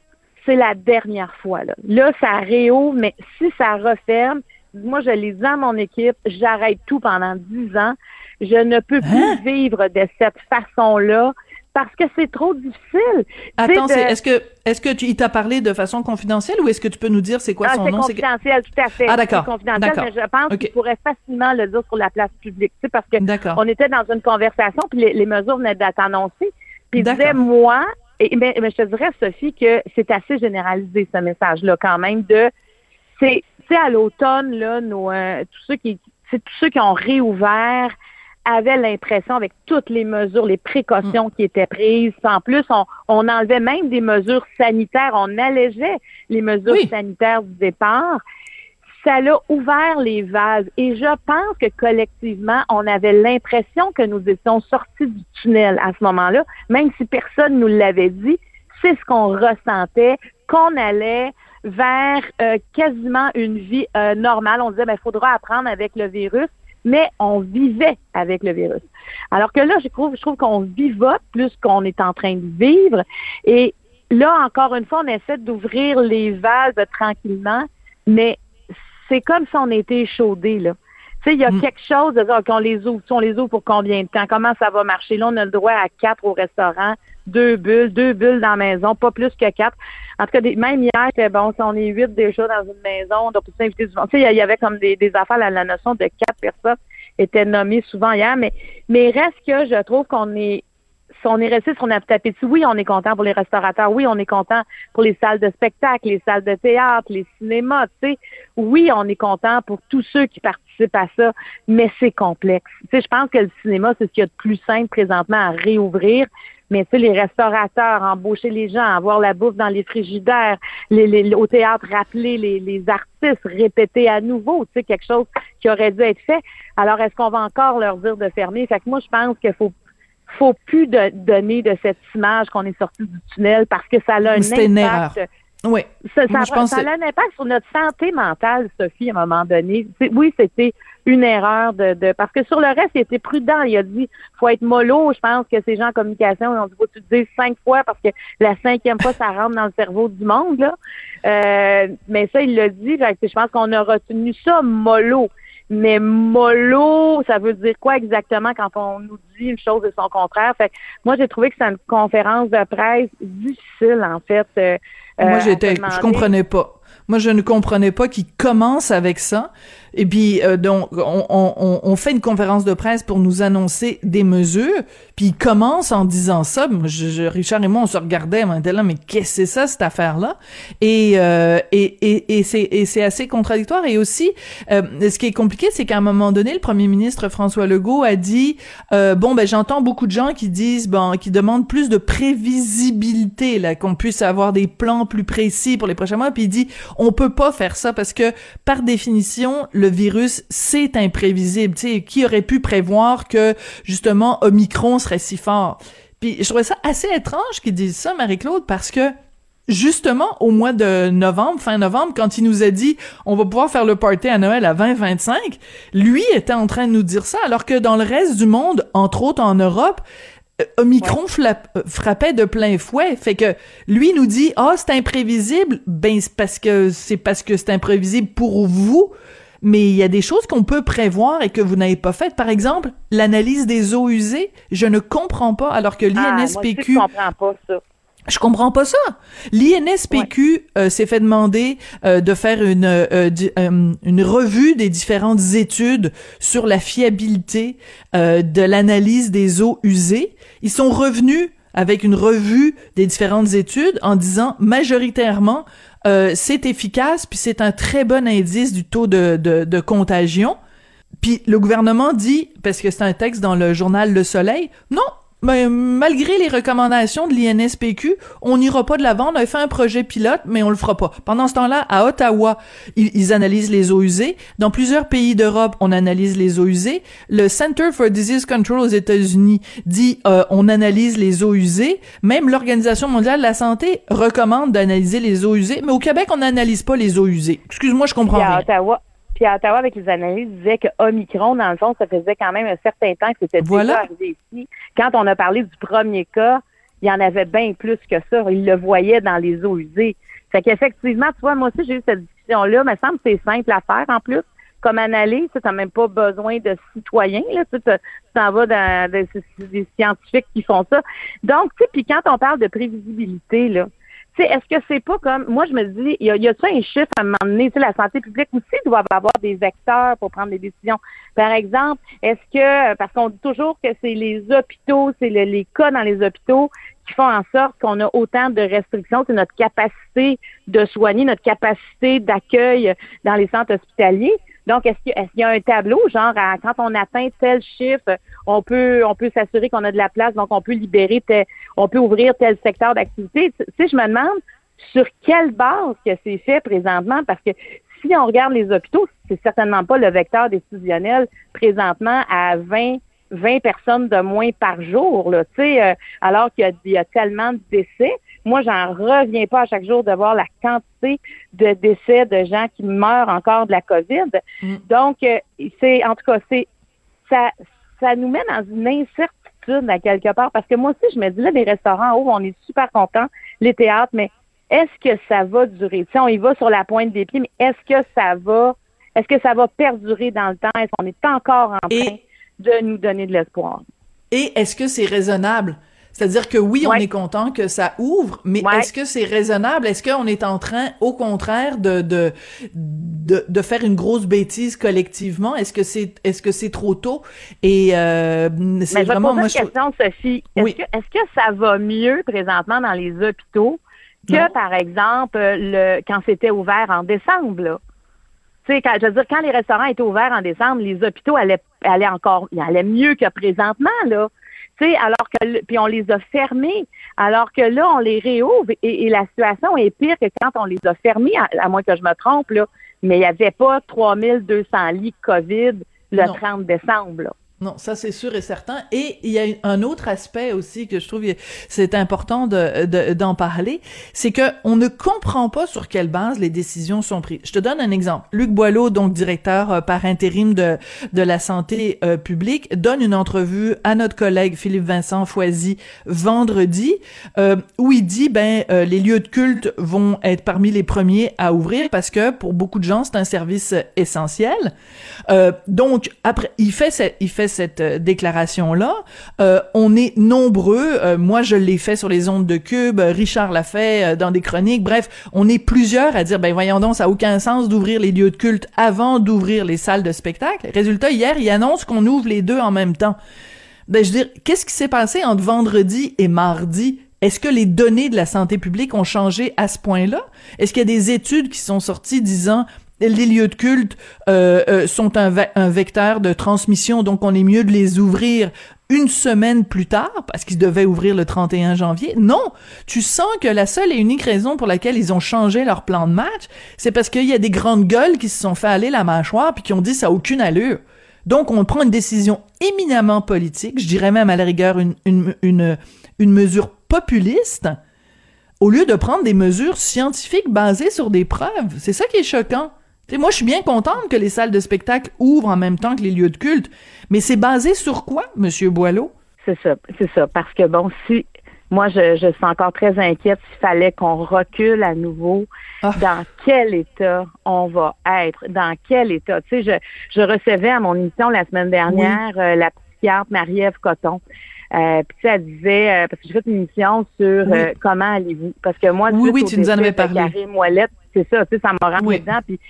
c'est la dernière fois. Là, là ça réouvre, mais si ça referme, moi, je les ai à mon équipe, j'arrête tout pendant dix ans. Je ne peux plus hein? vivre de cette façon-là parce que c'est trop difficile. Attends, est-ce que est-ce que tu il t'a parlé de façon confidentielle ou est-ce que tu peux nous dire c'est quoi ah, son nom? C'est confidentiel, tout à fait. Ah d'accord. Confidentiel, mais je pense qu'il pourrait facilement le dire sur la place publique, tu sais, parce que on était dans une conversation puis les, mesures venaient d'être annoncées. Puis il disait moi, et, mais, je te dirais Sophie que c'est assez généralisé ce message-là quand même de c'est tu sais à l'automne là, nos euh, tous ceux qui c'est tous ceux qui ont réouvert avait l'impression, avec toutes les mesures, les précautions qui étaient prises, en plus, on, on enlevait même des mesures sanitaires, on allégeait les mesures sanitaires du départ. Ça l'a ouvert les vases. Et je pense que collectivement, on avait l'impression que nous étions sortis du tunnel à ce moment-là, même si personne nous l'avait dit. C'est ce qu'on ressentait, qu'on allait vers euh, quasiment une vie euh, normale. On disait, il ben, faudra apprendre avec le virus mais on vivait avec le virus. Alors que là, je trouve, je trouve qu'on vivote plus qu'on est en train de vivre. Et là, encore une fois, on essaie d'ouvrir les vases tranquillement, mais c'est comme si on était échaudé, là. Tu sais, il y a mm. quelque chose de dire qu'on les ouvre, on les ouvre pour combien de temps? Comment ça va marcher? Là, on a le droit à quatre au restaurant, deux bulles, deux bulles dans la maison, pas plus que quatre. En tout cas, même hier, que bon, si on est huit déjà dans une maison, on doit s'inviter du monde. Tu sais, il y avait comme des, des affaires, la, la notion de quatre personnes était nommée souvent hier, mais, mais reste que je trouve qu'on est on est resté sur notre dessus, oui, on est content pour les restaurateurs, oui, on est content pour les salles de spectacle, les salles de théâtre, les cinémas, tu sais. Oui, on est content pour tous ceux qui participent à ça, mais c'est complexe. Tu je pense que le cinéma, c'est ce qu'il y a de plus simple présentement à réouvrir. Mais tu les restaurateurs, embaucher les gens, avoir la bouffe dans les frigidaires, au théâtre, rappeler les, artistes, répéter à nouveau, tu quelque chose qui aurait dû être fait. Alors, est-ce qu'on va encore leur dire de fermer? Fait moi, je pense qu'il faut faut plus de, donner de cette image qu'on est sorti du tunnel parce que ça a un impact. Oui. Ça, ça, a un impact sur notre santé mentale, Sophie, à un moment donné. oui, c'était une erreur de, de, parce que sur le reste, il était prudent. Il a dit faut être mollo. Je pense que ces gens en communication, ils ont dit faut tu le dises cinq fois parce que la cinquième fois, ça rentre dans le cerveau du monde. Là. Euh, mais ça, il l'a dit. je pense qu'on a retenu ça mollo. Mais mollo, ça veut dire quoi exactement quand on nous dit une chose et son contraire? Fait moi, j'ai trouvé que c'est une conférence de presse difficile, en fait. Euh, moi, j'étais, je comprenais pas. Moi, je ne comprenais pas qu'il commence avec ça. Et puis euh, donc on, on, on, fait une conférence de presse pour nous annoncer des mesures. Puis il commence en disant ça. Je, Richard et moi on se regardait, on était là, mais qu'est-ce que c'est ça cette affaire là Et euh, et et, et c'est assez contradictoire. Et aussi, euh, ce qui est compliqué, c'est qu'à un moment donné, le premier ministre François Legault a dit euh, bon ben j'entends beaucoup de gens qui disent bon qui demandent plus de prévisibilité là, qu'on puisse avoir des plans plus précis pour les prochains mois. Puis il dit on peut pas faire ça parce que par définition virus, c'est imprévisible. Tu sais, qui aurait pu prévoir que, justement, Omicron serait si fort? Puis je trouvais ça assez étrange qu'ils disent ça, Marie-Claude, parce que justement au mois de novembre, fin novembre, quand il nous a dit on va pouvoir faire le party à Noël à 20-25, lui était en train de nous dire ça, alors que dans le reste du monde, entre autres en Europe, euh, Omicron euh, frappait de plein fouet. Fait que lui nous dit ah c'est imprévisible. Ben c'est parce que c'est parce que c'est imprévisible pour vous mais il y a des choses qu'on peut prévoir et que vous n'avez pas faites. Par exemple, l'analyse des eaux usées, je ne comprends pas, alors que l'INSPQ... Ah, je comprends pas ça. Je comprends pas ça. L'INSPQ euh, s'est fait demander euh, de faire une euh, une revue des différentes études sur la fiabilité de l'analyse des eaux usées. Ils sont revenus avec une revue des différentes études en disant majoritairement euh, c'est efficace, puis c'est un très bon indice du taux de, de, de contagion. Puis le gouvernement dit, parce que c'est un texte dans le journal Le Soleil, non, mais malgré les recommandations de l'INSPQ, on n'ira pas de l'avant. On a fait un projet pilote, mais on le fera pas. Pendant ce temps-là, à Ottawa, ils, analysent les eaux usées. Dans plusieurs pays d'Europe, on analyse les eaux usées. Le Center for Disease Control aux États-Unis dit euh, on analyse les eaux usées. Même l'Organisation mondiale de la santé recommande d'analyser les eaux usées. Mais au Québec, on n'analyse pas les eaux usées. Excuse-moi, je comprends à Ottawa, puis à Ottawa, avec les analyses, disait que Omicron, dans le fond, ça faisait quand même un certain temps que c'était déjà arrivé ici. Quand on a parlé du premier cas, il y en avait bien plus que ça. Il le voyait dans les eaux usées. Fait qu'effectivement, tu vois, moi aussi, j'ai eu cette discussion-là. Mais semble que c'est simple à faire en plus. Comme analyse, tu n'as même pas besoin de citoyens. Là, tu t'en vas dans des, des scientifiques qui font ça. Donc, tu sais, puis quand on parle de prévisibilité, là, est-ce que c'est pas comme moi je me dis, il y a, y a un chiffre à un moment donné, la santé publique aussi doit avoir des vecteurs pour prendre des décisions. Par exemple, est-ce que parce qu'on dit toujours que c'est les hôpitaux, c'est les cas dans les hôpitaux qui font en sorte qu'on a autant de restrictions, c'est notre capacité de soigner, notre capacité d'accueil dans les centres hospitaliers. Donc, est-ce qu'il y a un tableau, genre, quand on atteint tel chiffre, on peut, on peut s'assurer qu'on a de la place, donc on peut libérer, on peut ouvrir tel secteur d'activité? Si je me demande sur quelle base que c'est fait présentement, parce que si on regarde les hôpitaux, c'est certainement pas le vecteur décisionnel présentement à 20 20 personnes de moins par jour, là, euh, alors qu'il y, y, a tellement de décès. Moi, j'en reviens pas à chaque jour de voir la quantité de décès de gens qui meurent encore de la COVID. Mm. Donc, euh, c'est en tout cas, c'est ça, ça nous met dans une incertitude à quelque part parce que moi aussi, je me dis là, les restaurants en haut, on est super contents, les théâtres, mais est-ce que ça va durer? Tu sais, on y va sur la pointe des pieds, mais est-ce que ça va, est-ce que ça va perdurer dans le temps? Est-ce qu'on est encore en train de nous donner de l'espoir? Et est-ce que c'est raisonnable? C'est-à-dire que oui, on est content que ça ouvre, mais est-ce que c'est raisonnable? Est-ce qu'on est en train, au contraire, de, de, de, faire une grosse bêtise collectivement? Est-ce que c'est est-ce que c'est trop tôt? Et euh, c'est vraiment... moi, je... question, Sophie. Est-ce que, est que ça va mieux présentement dans les hôpitaux que, par exemple, le quand c'était ouvert en décembre? Là? sais, quand, je veux dire, quand les restaurants étaient ouverts en décembre, les hôpitaux allaient, allaient encore, allaient mieux que présentement, là alors que puis on les a fermés, alors que là on les réouvre et, la situation est pire que quand on les a fermés, à, moins que je me trompe là, mais il n'y avait pas 3200 lits COVID le 30 décembre. Là. Non, ça c'est sûr et certain. Et il y a un autre aspect aussi que je trouve c'est important de, d'en parler, c'est que on ne comprend pas sur quelle base les décisions sont prises. Je te donne un exemple. Luc Boileau, donc directeur euh, par intérim de, de la santé euh, publique, donne une entrevue à notre collègue Philippe Vincent Foisy vendredi, euh, où il dit ben les lieux de culte vont être parmi les premiers à ouvrir parce que pour beaucoup de gens c'est un service essentiel. donc après, il fait il fait cette euh, déclaration-là. Euh, on est nombreux. Euh, moi, je l'ai fait sur les ondes de Cube. Richard l'a fait dans des chroniques. Bref, on est plusieurs à dire, ben voyons donc, ça n'a aucun sens d'ouvrir les lieux de culte avant d'ouvrir les salles de spectacle. Résultat, hier, il annonce qu'on ouvre les deux en même temps. Ben, je veux dire, qu'est-ce qui s'est passé entre vendredi et mardi? Est-ce que les données de la santé publique ont changé à ce point-là? Est-ce qu'il y a des études qui sont sorties disant les lieux de culte euh, euh, sont un, vecteur de transmission, donc on est mieux de les ouvrir une semaine plus tard, parce qu'ils devaient ouvrir le 31 janvier. Non, tu sens que la seule et unique raison pour laquelle ils ont changé leur plan de match, c'est parce qu'il y a des grandes gueules qui se sont fait aller la mâchoire puis qui ont dit ça a aucune allure. Donc on prend une décision éminemment politique, je dirais même à la rigueur une mesure populiste, au lieu de prendre des mesures scientifiques basées sur des preuves. C'est ça qui est choquant moi, je suis bien contente que les salles de spectacle ouvrent en même temps que les lieux de culte, mais c'est basé sur quoi, Monsieur Boileau? C'est ça, c'est ça. Parce que bon, si moi, je, je suis encore très inquiète s'il fallait qu'on recule à nouveau. Ah. Dans quel état on va être? Dans quel état? Tu sais, je, je recevais à mon émission la semaine dernière euh, la psychiatre Marie-Ève Coton. Euh, puis elle disait, euh, parce que j'ai fait une émission sur comment allez-vous. Parce que moi, oui, oui, tu nous en avais parlé. C'est ça, tu sais, ça m'a rentré dedans. Puis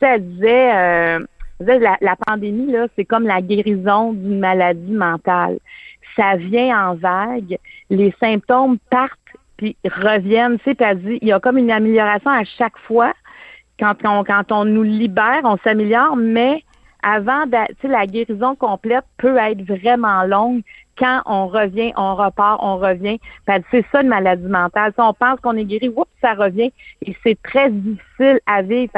elle disait, euh, la, la, pandémie, là, c'est comme la guérison d'une maladie mentale. Ça vient en vague, les symptômes partent puis reviennent. Tu sais, elle dit, il y a comme une amélioration à chaque fois. Quand on, quand on nous libère, on s'améliore, mais avant, tu sais, la guérison complète peut être vraiment longue quand on revient, on repart, on revient. C'est ça une maladie mentale. on pense qu'on est guéri, oups, ça revient. Et c'est très difficile à vivre.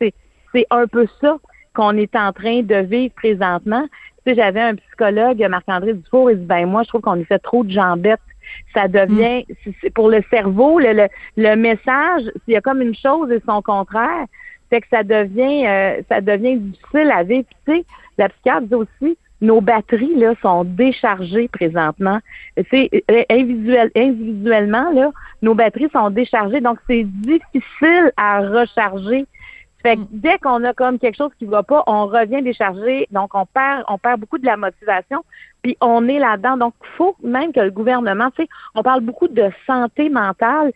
C'est c'est un peu ça qu'on est en train de vivre présentement. Tu sais, j'avais un psychologue, Marc-André Dufour, il dit, ben moi, je trouve qu'on lui fait trop de jambettes. Ça devient, mm. pour le cerveau, le, le, message, il y a comme une chose et son contraire, c'est que ça devient, euh, ça devient difficile à vivre. tu sais, la psychiatre dit aussi, nos batteries là sont déchargées présentement. C'est euh, individuel, individuellement là, nos batteries sont déchargées, donc c'est difficile à recharger fait que mm. dès qu'on a comme quelque chose qui va pas, on revient décharger, donc on perd, on perd beaucoup de la motivation, puis on est là-dedans. Donc, il faut même que le gouvernement, tu sais, on parle beaucoup de santé mentale,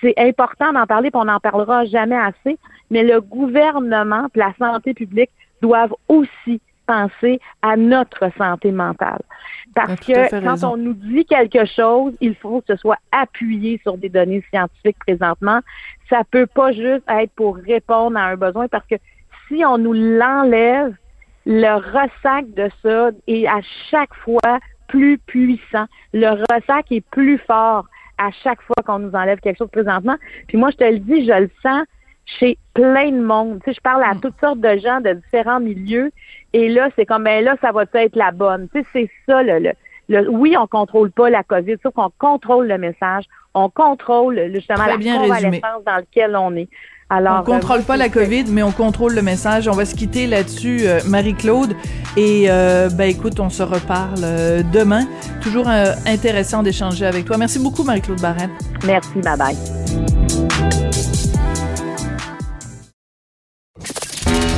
c'est important d'en parler, puis on n'en parlera jamais assez, mais le gouvernement, la santé publique doivent aussi penser à notre santé mentale. Parce que quand on nous dit quelque chose, il faut que ce soit appuyé sur des données scientifiques présentement. Ça peut pas juste être pour répondre à un besoin parce que si on nous l'enlève, le ressac de ça est à chaque fois plus puissant. Le ressac est plus fort à chaque fois qu'on nous enlève quelque chose présentement. Puis moi, je te le dis, je le sens chez plein de monde. Tu sais, je parle à mm. toutes sortes de gens de différents milieux. Et là, c'est comme, ben là, ça va être la bonne. Tu sais, c'est ça, le, le, oui, on contrôle pas la COVID, sauf qu'on contrôle le message. On contrôle, justement, la bien convalescence dans lequel on est. Alors, on contrôle pas la COVID, mais on contrôle le message. On va se quitter là-dessus, euh, Marie-Claude. Et euh, ben écoute, on se reparle euh, demain. Toujours intéressant d'échanger avec toi. Merci beaucoup, Marie-Claude Barrette. Merci, bye bye.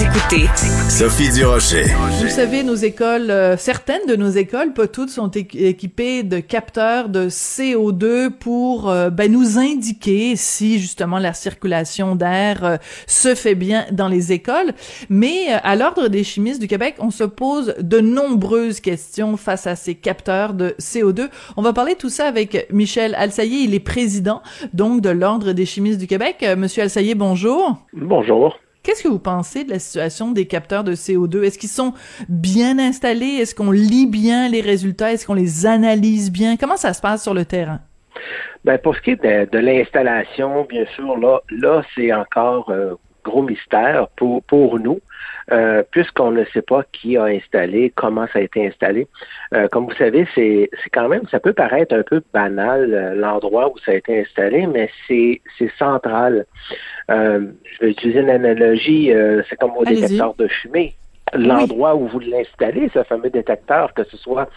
Vous écoutez Sophie Durocher. Vous savez, nos écoles, euh, certaines de nos écoles, pas toutes, sont équipées de capteurs de CO2 pour euh, ben, nous indiquer si justement la circulation d'air euh, se fait bien dans les écoles. Mais à l'ordre des chimistes du Québec, on se pose de nombreuses questions face à ces capteurs de CO2. On va parler tout ça avec Michel Alsaillé. Il est président donc de l'ordre des chimistes du Québec. Monsieur Alsaillé, bonjour. Bonjour. Qu'est-ce que vous pensez de la situation des capteurs de CO2? Est-ce qu'ils sont bien installés? Est-ce qu'on lit bien les résultats? Est-ce qu'on les analyse bien? Comment ça se passe sur le terrain? Ben, pour ce qui est de, l'installation, bien sûr, là, là c'est encore euh, gros mystère pour, pour nous, euh, puisqu'on ne sait pas qui a installé, comment ça a été installé. Euh, comme vous savez, c'est quand même, ça peut paraître un peu banal euh, l'endroit où ça a été installé, mais c'est central. je vais utiliser une analogie, c'est comme au détecteur de fumée. L'endroit où vous l'installez, ce fameux détecteur, que ce soit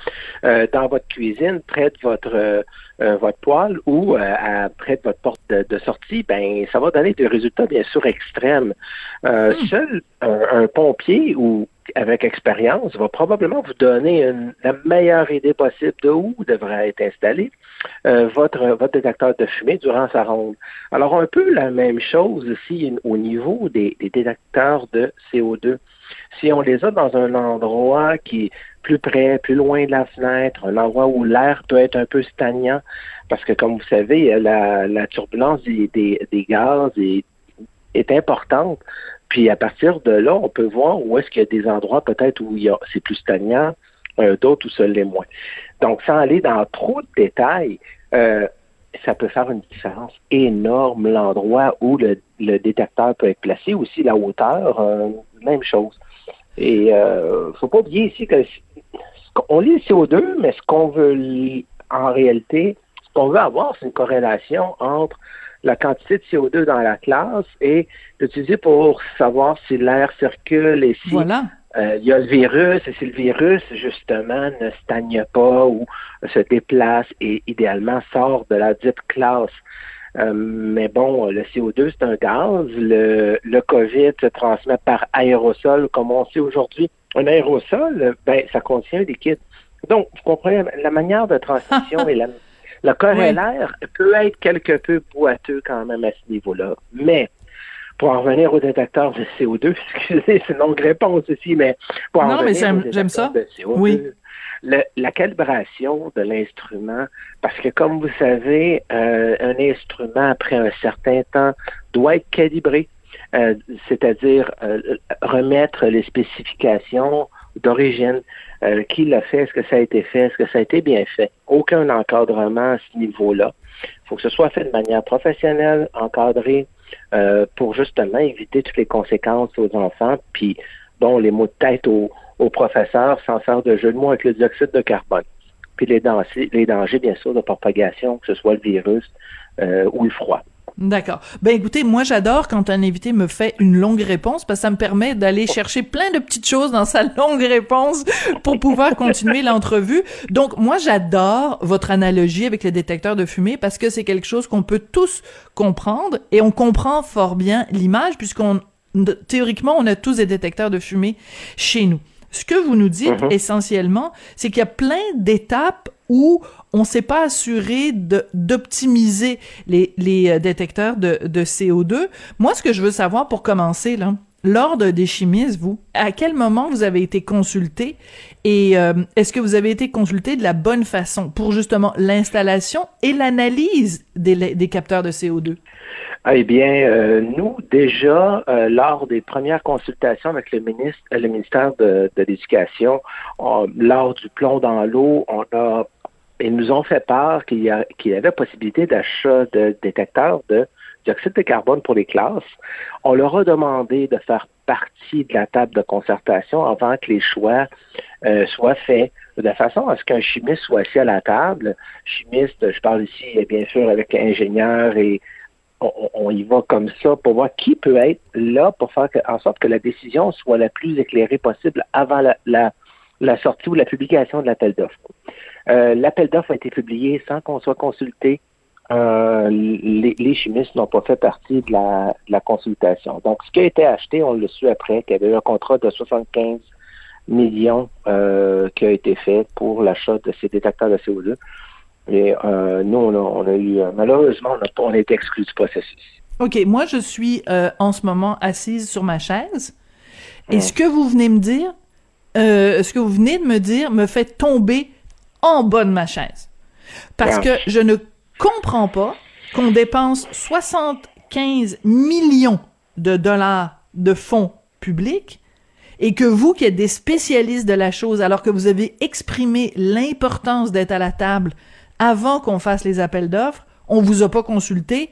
euh, dans votre cuisine, près de votre euh, euh, votre poêle ou à, près de votre porte de, sortie, ben ça va donner des résultats bien sûr extrêmes. Hmm. Seul un, pompier ou avec expérience va probablement vous donner la meilleure idée possible de où devrait être installé votre votre détecteur de fumée durant sa ronde. Alors un peu la même chose ici au niveau des détecteurs de CO2 si on les a dans un endroit qui est plus près, plus loin de la fenêtre, un endroit où l'air peut être un peu stagnant, parce que comme vous savez, la, turbulence des, gaz est, importante. Puis à partir de là, on peut voir où est-ce qu'il y a des endroits peut-être où c'est plus stagnant, d'autres où ça l'est moins. Donc, sans aller dans trop de détails, euh, ça peut faire une différence énorme l'endroit où le, le, détecteur peut être placé, aussi la hauteur, euh, même chose. Et euh, faut pas oublier ici que on lit le CO2, mais ce qu'on veut en réalité, ce qu'on veut avoir, c'est une corrélation entre la quantité de CO2 dans la classe et l'utiliser pour savoir si l'air circule et si euh, il y a le virus et si le virus justement ne stagne pas ou se déplace et idéalement sort de la dite classe. Euh, mais bon, le CO2, c'est un gaz. Le, le COVID se transmet par aérosol, comme on sait aujourd'hui. Un aérosol, ben, ça contient un liquide. Donc, vous comprenez, la manière de transmission et la, le corrélaire peut être quelque peu boiteux quand même à ce niveau-là. Mais, pour en revenir au détecteur de CO2, excusez, c'est une longue réponse ici, mais pour en non, mais j'aime ça. oui la calibration de l'instrument, parce que comme vous savez, euh, un instrument, après un certain temps, doit être calibré, euh, c'est-à-dire euh, remettre les spécifications d'origine. qui l'a fait? Est-ce que ça a été fait? Est-ce que ça a été bien fait? Aucun encadrement à ce niveau-là. Il faut que ce soit fait de manière professionnelle, encadré, pour justement éviter toutes les conséquences aux enfants, puis bon, les mots de tête aux, aux professeurs sans faire de jeu de mots avec le dioxyde de carbone. Puis les dangers, les dangers bien sûr, de propagation, que ce soit le virus euh, ou le froid. D'accord. Ben écoutez, moi j'adore quand un invité me fait une longue réponse parce que ça me permet d'aller chercher plein de petites choses dans sa longue réponse pour pouvoir continuer l'entrevue. Donc moi j'adore votre analogie avec les détecteurs de fumée parce que c'est quelque chose qu'on peut tous comprendre et on comprend fort bien l'image puisqu'on théoriquement on a tous des détecteurs de fumée chez nous. Ce que vous nous dites mhm. essentiellement, c'est qu'il y a plein d'étapes où on ne s'est pas assuré d'optimiser les, les euh, détecteurs de, de, CO2. Moi, ce que je veux savoir pour commencer, là, l'ordre des chimistes, vous, à quel moment vous avez été consulté et euh, est-ce que vous avez été consulté de la bonne façon pour justement l'installation et l'analyse des, des capteurs de CO2? Eh bien, euh, nous, déjà, euh, lors des premières consultations avec le ministre, le ministère de, l'Éducation, lors du plomb dans l'eau, on a ils nous ont fait part qu'il y, y, avait possibilité d'achat de détecteurs de dioxyde de carbone pour les classes. On leur a demandé de faire partie de la table de concertation avant que les choix soient faits, de façon à ce qu'un chimiste soit assis à la table. Chimiste, je parle ici bien sûr avec ingénieur et on, y va comme ça pour voir qui peut être là pour faire en sorte que la décision soit la plus éclairée possible avant la, sortie ou la publication de l'appel d'offres. Euh, l'appel d'offres a été publié sans qu'on soit consulté. Euh, les, chimistes n'ont pas fait partie de la, consultation. Donc, ce qui a été acheté, on le su après, qu'il y avait un contrat de 75 millions euh, qui a été fait pour l'achat de ces détecteurs de CO2. Et euh, nous, on a, eu, euh, malheureusement, on a, on a été exclus du processus. OK, moi, je suis euh, en ce moment assise sur ma chaise. Et ce que vous venez me dire, ce que vous venez de me dire me fait tomber en bas de ma chaise. Parce que je ne comprends pas qu'on dépense 75 millions de dollars de fonds publics et que vous qui êtes des spécialistes de la chose, alors que vous avez exprimé l'importance d'être à la table avant qu'on fasse les appels d'offres, on vous a pas consulté,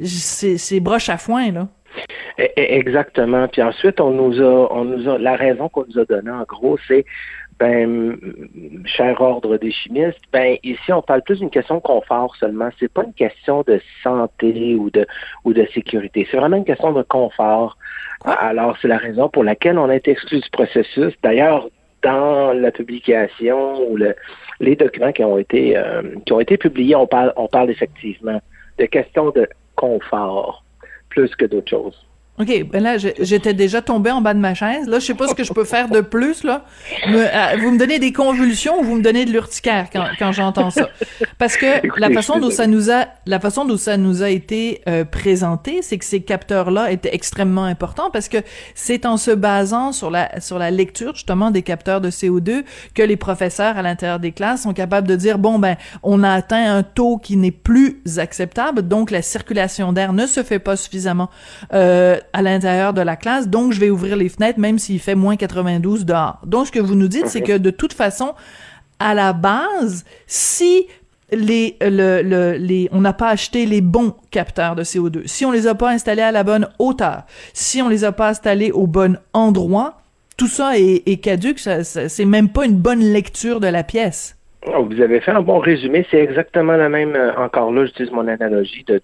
c'est broche à foin, là. E, e, exactement. Puis ensuite, on nous a, on nous a, la raison qu'on nous a donnée, en gros, c'est ben, cher ordre des chimistes, ben, ici, on parle plus d'une question de confort seulement. C'est pas une question de santé ou de, ou de sécurité. C'est vraiment une question de confort. Alors, c'est la raison pour laquelle on a été exclu du processus. D'ailleurs, dans la publication ou le, les documents qui ont été euh, qui ont été publiés, on parle on parle effectivement de questions de confort plus que d'autres choses. OK, ben là, j'étais déjà tombé en bas de ma chaise. Là, je sais pas ce que je peux faire de plus, là. Euh, vous me donnez des convulsions ou vous me donnez de l'urticaire quand, quand j'entends ça? Parce que la façon dont ça nous a, la façon dont ça nous a été euh, présenté, c'est que ces capteurs-là étaient extrêmement importants parce que c'est en se basant sur la, sur la lecture, justement, des capteurs de CO2 que les professeurs à l'intérieur des classes sont capables de dire, bon, ben, on a atteint un taux qui n'est plus acceptable, donc la circulation d'air ne se fait pas suffisamment, euh, à l'intérieur de la classe, donc je vais ouvrir les fenêtres même s'il fait moins 92 dehors. Donc ce que vous nous dites, c'est que de toute façon, à la base, si les, le, les, on n'a pas acheté les bons capteurs de CO2, si on les a pas installés à la bonne hauteur, si on les a pas installés au bon endroit, tout ça est, est caduque, ça, c'est même pas une bonne lecture de la pièce. Oh, vous avez fait un bon résumé. C'est exactement la même, euh, encore là, j'utilise mon analogie de,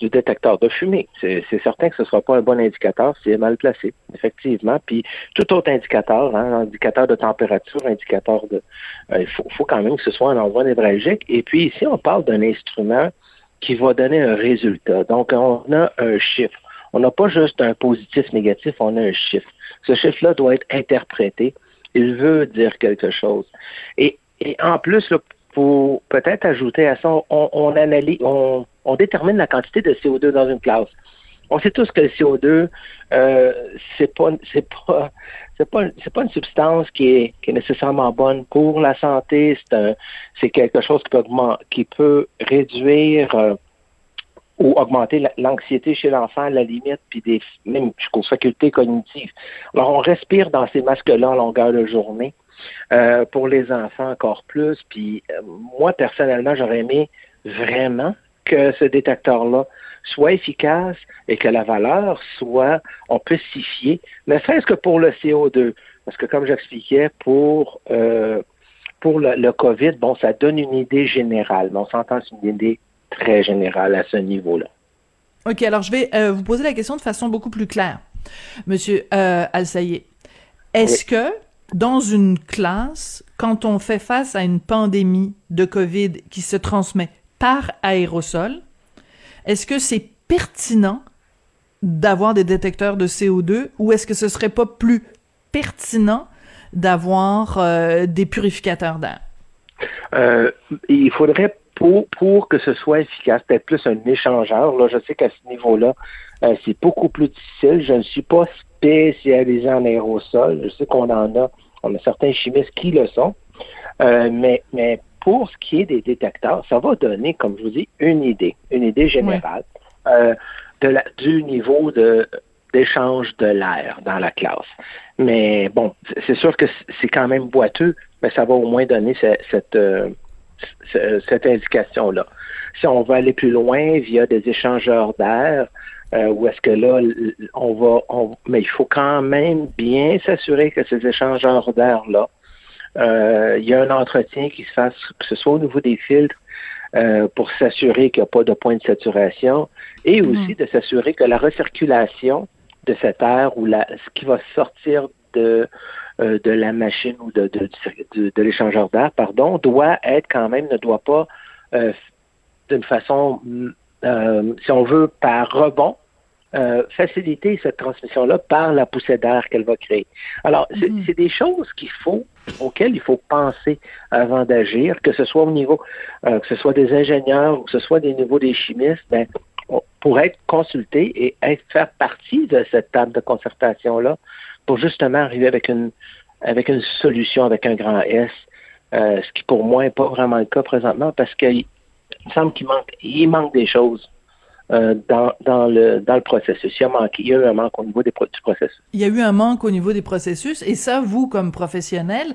du détecteur de fumée. C'est certain que ce ne sera pas un bon indicateur s'il est mal placé, effectivement. Puis tout autre indicateur, hein, indicateur de température, indicateur de... Euh, il faut, quand même que ce soit un endroit névralgique. Et puis ici, on parle d'un instrument qui va donner un résultat. Donc, on a un chiffre. On n'a pas juste un positif, négatif, on a un chiffre. Ce chiffre-là doit être interprété. Il veut dire quelque chose. Et et en plus, pour peut-être ajouter à ça, on, analyse, on, détermine la quantité de CO2 dans une classe. On sait tous que le CO2, euh, c'est pas, c'est pas, c'est pas, c'est pas une substance qui est, qui est nécessairement bonne pour la santé. C'est c'est quelque chose qui peut qui peut réduire euh, ou augmenter l'anxiété chez l'enfant à la limite, puis des, même jusqu'aux facultés cognitives. Alors, on respire dans ces masques-là en longueur de journée. Euh, pour les enfants encore plus. Puis euh, moi, personnellement, j'aurais aimé vraiment que ce détecteur-là soit efficace et que la valeur soit, on peut s'y fier, ne serait-ce que pour le CO2. Parce que comme j'expliquais, pour, euh, pour le, le, COVID, bon, ça donne une idée générale, mais on s'entend c'est une idée très générale à ce niveau-là. OK, alors je vais vous poser la question de façon beaucoup plus claire. Monsieur euh, Al-Saïd, est-ce que dans une classe, quand on fait face à une pandémie de COVID qui se transmet par aérosol, est-ce que c'est pertinent d'avoir des détecteurs de CO2 ou est-ce que ce serait pas plus pertinent d'avoir euh, des purificateurs d'air? Euh, il faudrait, pour, que ce soit efficace, peut-être plus un échangeur. Là, je sais qu'à ce niveau-là, euh, c'est beaucoup plus difficile. Je ne suis pas spécialisé en aérosol. Je sais qu'on en a, on a certains chimistes qui le sont. Euh, mais, mais pour ce qui est des détecteurs, ça va donner, comme je vous dis, une idée, une idée générale euh, de la, du niveau de d'échange de l'air dans la classe. Mais bon, c'est sûr que c'est quand même boiteux, mais ça va au moins donner cette, cette, cette indication-là. Si on va aller plus loin via des échangeurs d'air, euh, ou est-ce que là, on va, mais il faut quand même bien s'assurer que ces échangeurs d'air-là, euh, il y a un entretien qui se fasse, que ce soit au niveau des filtres, euh, pour s'assurer qu'il n'y a pas de point de saturation, et mm-hmm. aussi de s'assurer que la recirculation de cet air ou la, ce qui va sortir de, de la machine ou de, de, de, l'échangeur d'air, pardon, doit être quand même, ne doit pas d'une façon euh, si on veut, par rebond, euh, faciliter cette transmission-là par la poussée d'air qu'elle va créer. Alors, mhm. c'est des choses qu'il faut, auxquelles il faut penser avant d'agir, que ce soit au niveau, euh, que ce soit des ingénieurs ou que ce soit des niveaux des chimistes, ben, pour être consulté et être faire partie de cette table de concertation-là, pour justement arriver avec une avec une solution avec un grand S, ce qui pour moi n'est pas vraiment le cas présentement parce que il me semble qu'il manque, il manque des choses. Euh, dans, dans, le, dans le processus. Il y, a manqué, il y a eu un manque au niveau des, du processus. Il y a eu un manque au niveau des processus, et ça, vous, comme professionnel,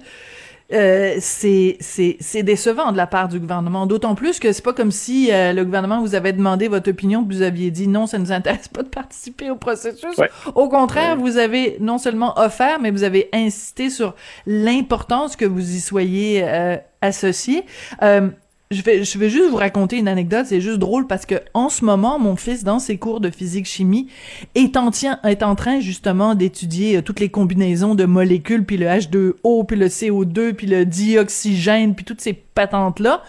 euh, c'est c'est décevant de la part du gouvernement. D'autant plus que c'est pas comme si euh, le gouvernement vous avait demandé votre opinion, que vous aviez dit non, ça nous intéresse pas de participer au processus. Au contraire, vous avez non seulement offert, mais vous avez insisté sur l'importance que vous y soyez euh, associé. Je vais, je vais juste vous raconter une anecdote, c'est juste drôle parce que en ce moment, mon fils, dans ses cours de physique-chimie, est en, est en train justement d'étudier euh, toutes les combinaisons de molécules, puis le H2O, puis le CO2, puis le dioxygène, puis toutes ces patentes-là.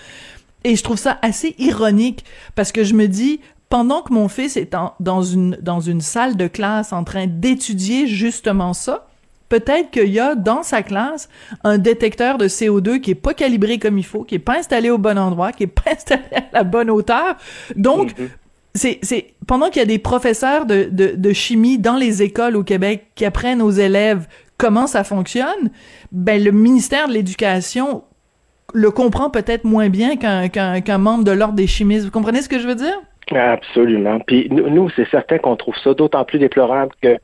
Et je trouve ça assez ironique parce que je me dis, pendant que mon fils est dans, une, dans une salle de classe en train d'étudier justement ça, peut-être qu'il y a dans sa classe un détecteur de CO2 qui est pas calibré comme il faut, qui est pas installé au bon endroit, qui est pas installé à la bonne hauteur. Donc, mhm. c'est, c'est pendant qu'il y a des professeurs de, de, de, chimie dans les écoles au Québec qui apprennent aux élèves comment ça fonctionne, ben le ministère de l'Éducation le comprend peut-être moins bien qu'un, qu'un, qu'un membre de l'ordre des chimistes. Vous comprenez ce que je veux dire? Absolument. Puis nous, c'est certain qu'on trouve ça d'autant plus déplorable que,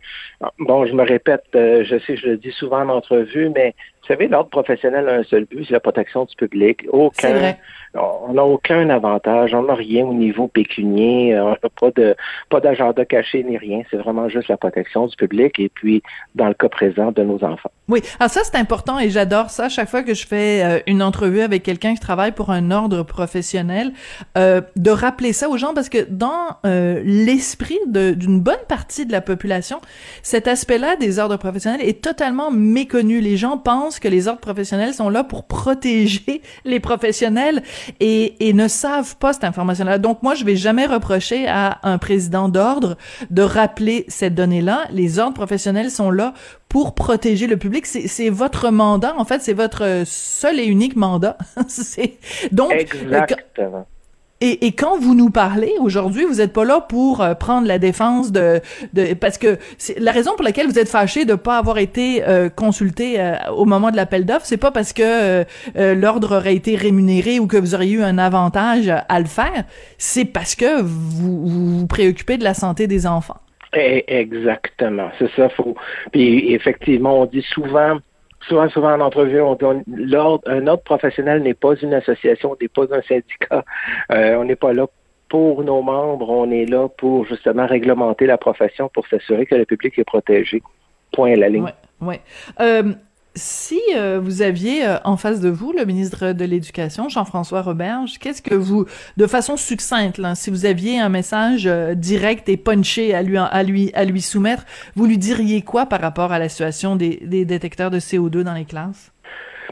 bon, je me répète, euh, je sais, je le dis souvent en entrevue, mais vous savez, l'ordre professionnel a un seul but, c'est la protection du public. Aucun, on n'a aucun avantage, on n'a rien au niveau pécunier, euh, on n'a pas de pas d'agenda caché ni rien. C'est vraiment juste la protection du public et puis, dans le cas présent, de nos enfants. Oui, alors ça c'est important et j'adore ça. Chaque fois que je fais euh, une entrevue avec quelqu'un qui travaille pour un ordre professionnel, euh, de rappeler ça aux gens parce que dans l'esprit d'une bonne partie de la population, cet aspect-là des ordres professionnels est totalement méconnu. Les gens pensent que les ordres professionnels sont là pour protéger les professionnels et, ne savent pas cette information-là. Donc moi, je vais jamais reprocher à un président d'ordre de rappeler cette donnée-là. Les ordres professionnels sont là pour protéger le public. C'est votre mandat, en fait, c'est votre seul et unique mandat. donc Exactement. Et, et, quand vous nous parlez aujourd'hui, vous n'êtes pas là pour euh, prendre la défense de, de parce que la raison pour laquelle vous êtes fâché de pas avoir été euh, consulté euh, au moment de l'appel d'offres, c'est pas parce que l'ordre aurait été rémunéré ou que vous auriez eu un avantage à le faire, c'est parce que vous, vous vous préoccupez de la santé des enfants. Eh, exactement, c'est ça. Faut. Puis effectivement, on dit souvent souvent, souvent en entrevue, on dit un ordre professionnel n'est pas une association, n'est pas un syndicat. Euh, on n'est pas là pour nos membres, on est là pour justement réglementer la profession pour s'assurer que le public est protégé. Point à la ligne. Ouais, ouais. Euh, si euh, vous aviez euh, en face de vous le ministre de l'Éducation, Jean-François Roberge, qu'est-ce que vous, de façon succincte, si vous aviez un message euh, direct et punché à lui, soumettre, vous lui diriez quoi par rapport à la situation des, détecteurs de CO2 dans les classes?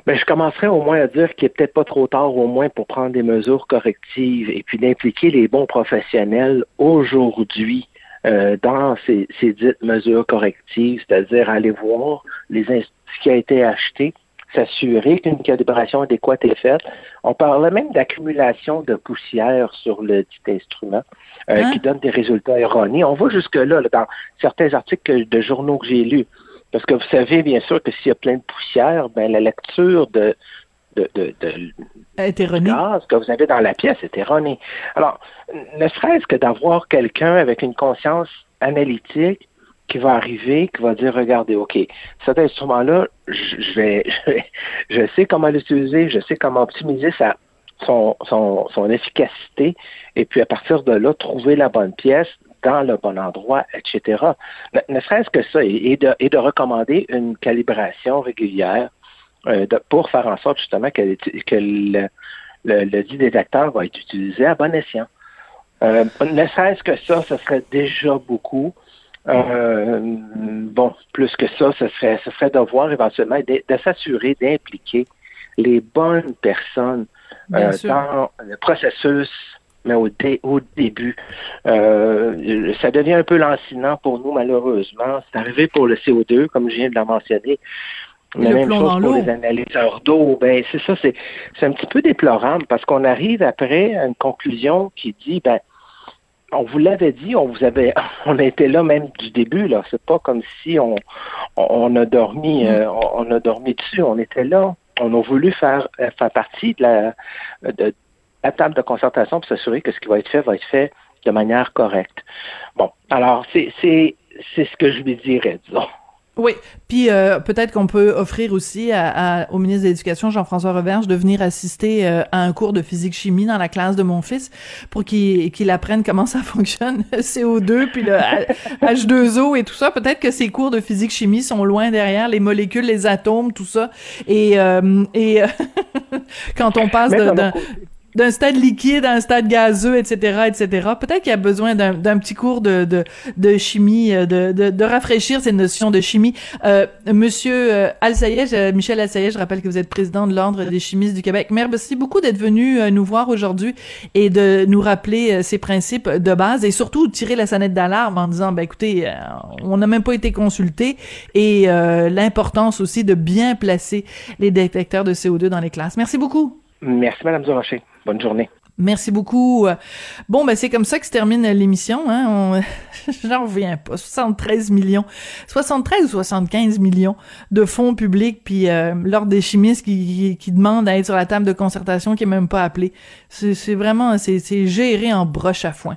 Ben, je commencerai au moins à dire qu'il est peut-être pas trop tard au moins pour prendre des mesures correctives et puis d'impliquer les bons professionnels aujourd'hui euh, dans ces, ces, dites mesures correctives, c'est-à-dire aller voir les ce qui a été acheté, s'assurer qu'une calibration adéquate est faite. On parlait même d'accumulation de poussière sur le dit instrument euh, hein? qui donne des résultats erronés. On va jusque-là dans certains articles de journaux que j'ai lus. Parce que vous savez bien sûr que s'il y a plein de poussière, ben la lecture de de, de, de gaz que vous avez dans la pièce est erronée. Alors, ne serait-ce que d'avoir quelqu'un avec une conscience analytique qui va arriver, qui va dire, regardez, OK, cet instrument-là, je vais, je sais comment l'utiliser, je sais comment optimiser sa, son, son, son efficacité, et puis à partir de là, trouver la bonne pièce dans le bon endroit, etc. Ne, serait-ce que ça, et de, et de recommander une calibration régulière euh, pour faire en sorte justement que, que le, le, dit détecteur va être utilisé à bon escient. Euh, ne serait-ce que ça, ce serait déjà beaucoup. Euh, bon, plus que ça, ce serait, ce serait de voir éventuellement de, s'assurer d'impliquer les bonnes personnes euh, dans le processus, mais au, au début. Euh, ça devient un peu lancinant pour nous, malheureusement. C'est arrivé pour le CO2, comme je viens de le mentionner. La même chose pour les analyseurs d'eau. Ben, c'est ça, c'est, c'est un petit peu déplorable parce qu'on arrive après à une conclusion qui dit, ben, on vous l'avait dit, on vous avait, on était là même du début là. C'est pas comme si on, on a dormi, mm. euh, on a dormi dessus. On était là. On a voulu faire, euh, faire partie de la, de, la table de concertation pour s'assurer que ce qui va être fait va être fait de manière correcte. Bon, alors c'est c'est c'est ce que je lui dirais, disons. Oui, puis euh, peut-être qu'on peut offrir aussi à, au ministre de l'Éducation, Jean-François Reverge, de venir assister euh, à un cours de physique-chimie dans la classe de mon fils pour qu'il qu'il apprenne comment ça fonctionne, CO2, puis le H2O et tout ça. Peut-être que ces cours de physique-chimie sont loin derrière, les molécules, les atomes, tout ça. Et, euh, et quand on passe d'un d'un stade liquide à un stade gazeux, etc., etc. Peut-être qu'il y a besoin d'un petit cours de, de, chimie, euh, de, de, rafraîchir ces notions de chimie. Euh, Monsieur euh, euh, Michel Alsaïej, je rappelle que vous êtes président de l'Ordre des chimistes du Québec. Merci beaucoup d'être venu nous voir aujourd'hui et de nous rappeler ces principes de base et surtout tirer la sonnette d'alarme en disant, ben écoutez, on n'a même pas été consulté et l'importance aussi de bien placer les détecteurs de CO2 dans les classes. Merci beaucoup. Merci, Madame Durocher. Bonne journée. Merci beaucoup. Bon, ben c'est comme ça que se termine l'émission. Hein? J'en reviens pas. 73 millions. 73 ou 75 millions de fonds publics, puis euh, l'ordre des chimistes qui, qui, demandent à être sur la table de concertation qui est même pas appelé. C'est vraiment, c'est géré en broche à foin.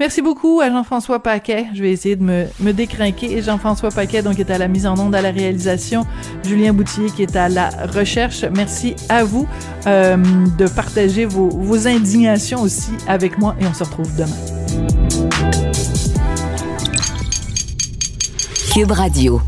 Merci beaucoup à Jean-François Paquet. Je vais essayer de me, décrinquer. Jean-François Paquet, donc, est à la mise en onde, à la réalisation. Julien Boutier, qui est à la recherche. Merci à vous euh, de partager vos, vos indignations aussi avec moi et on se retrouve demain. Cube Radio.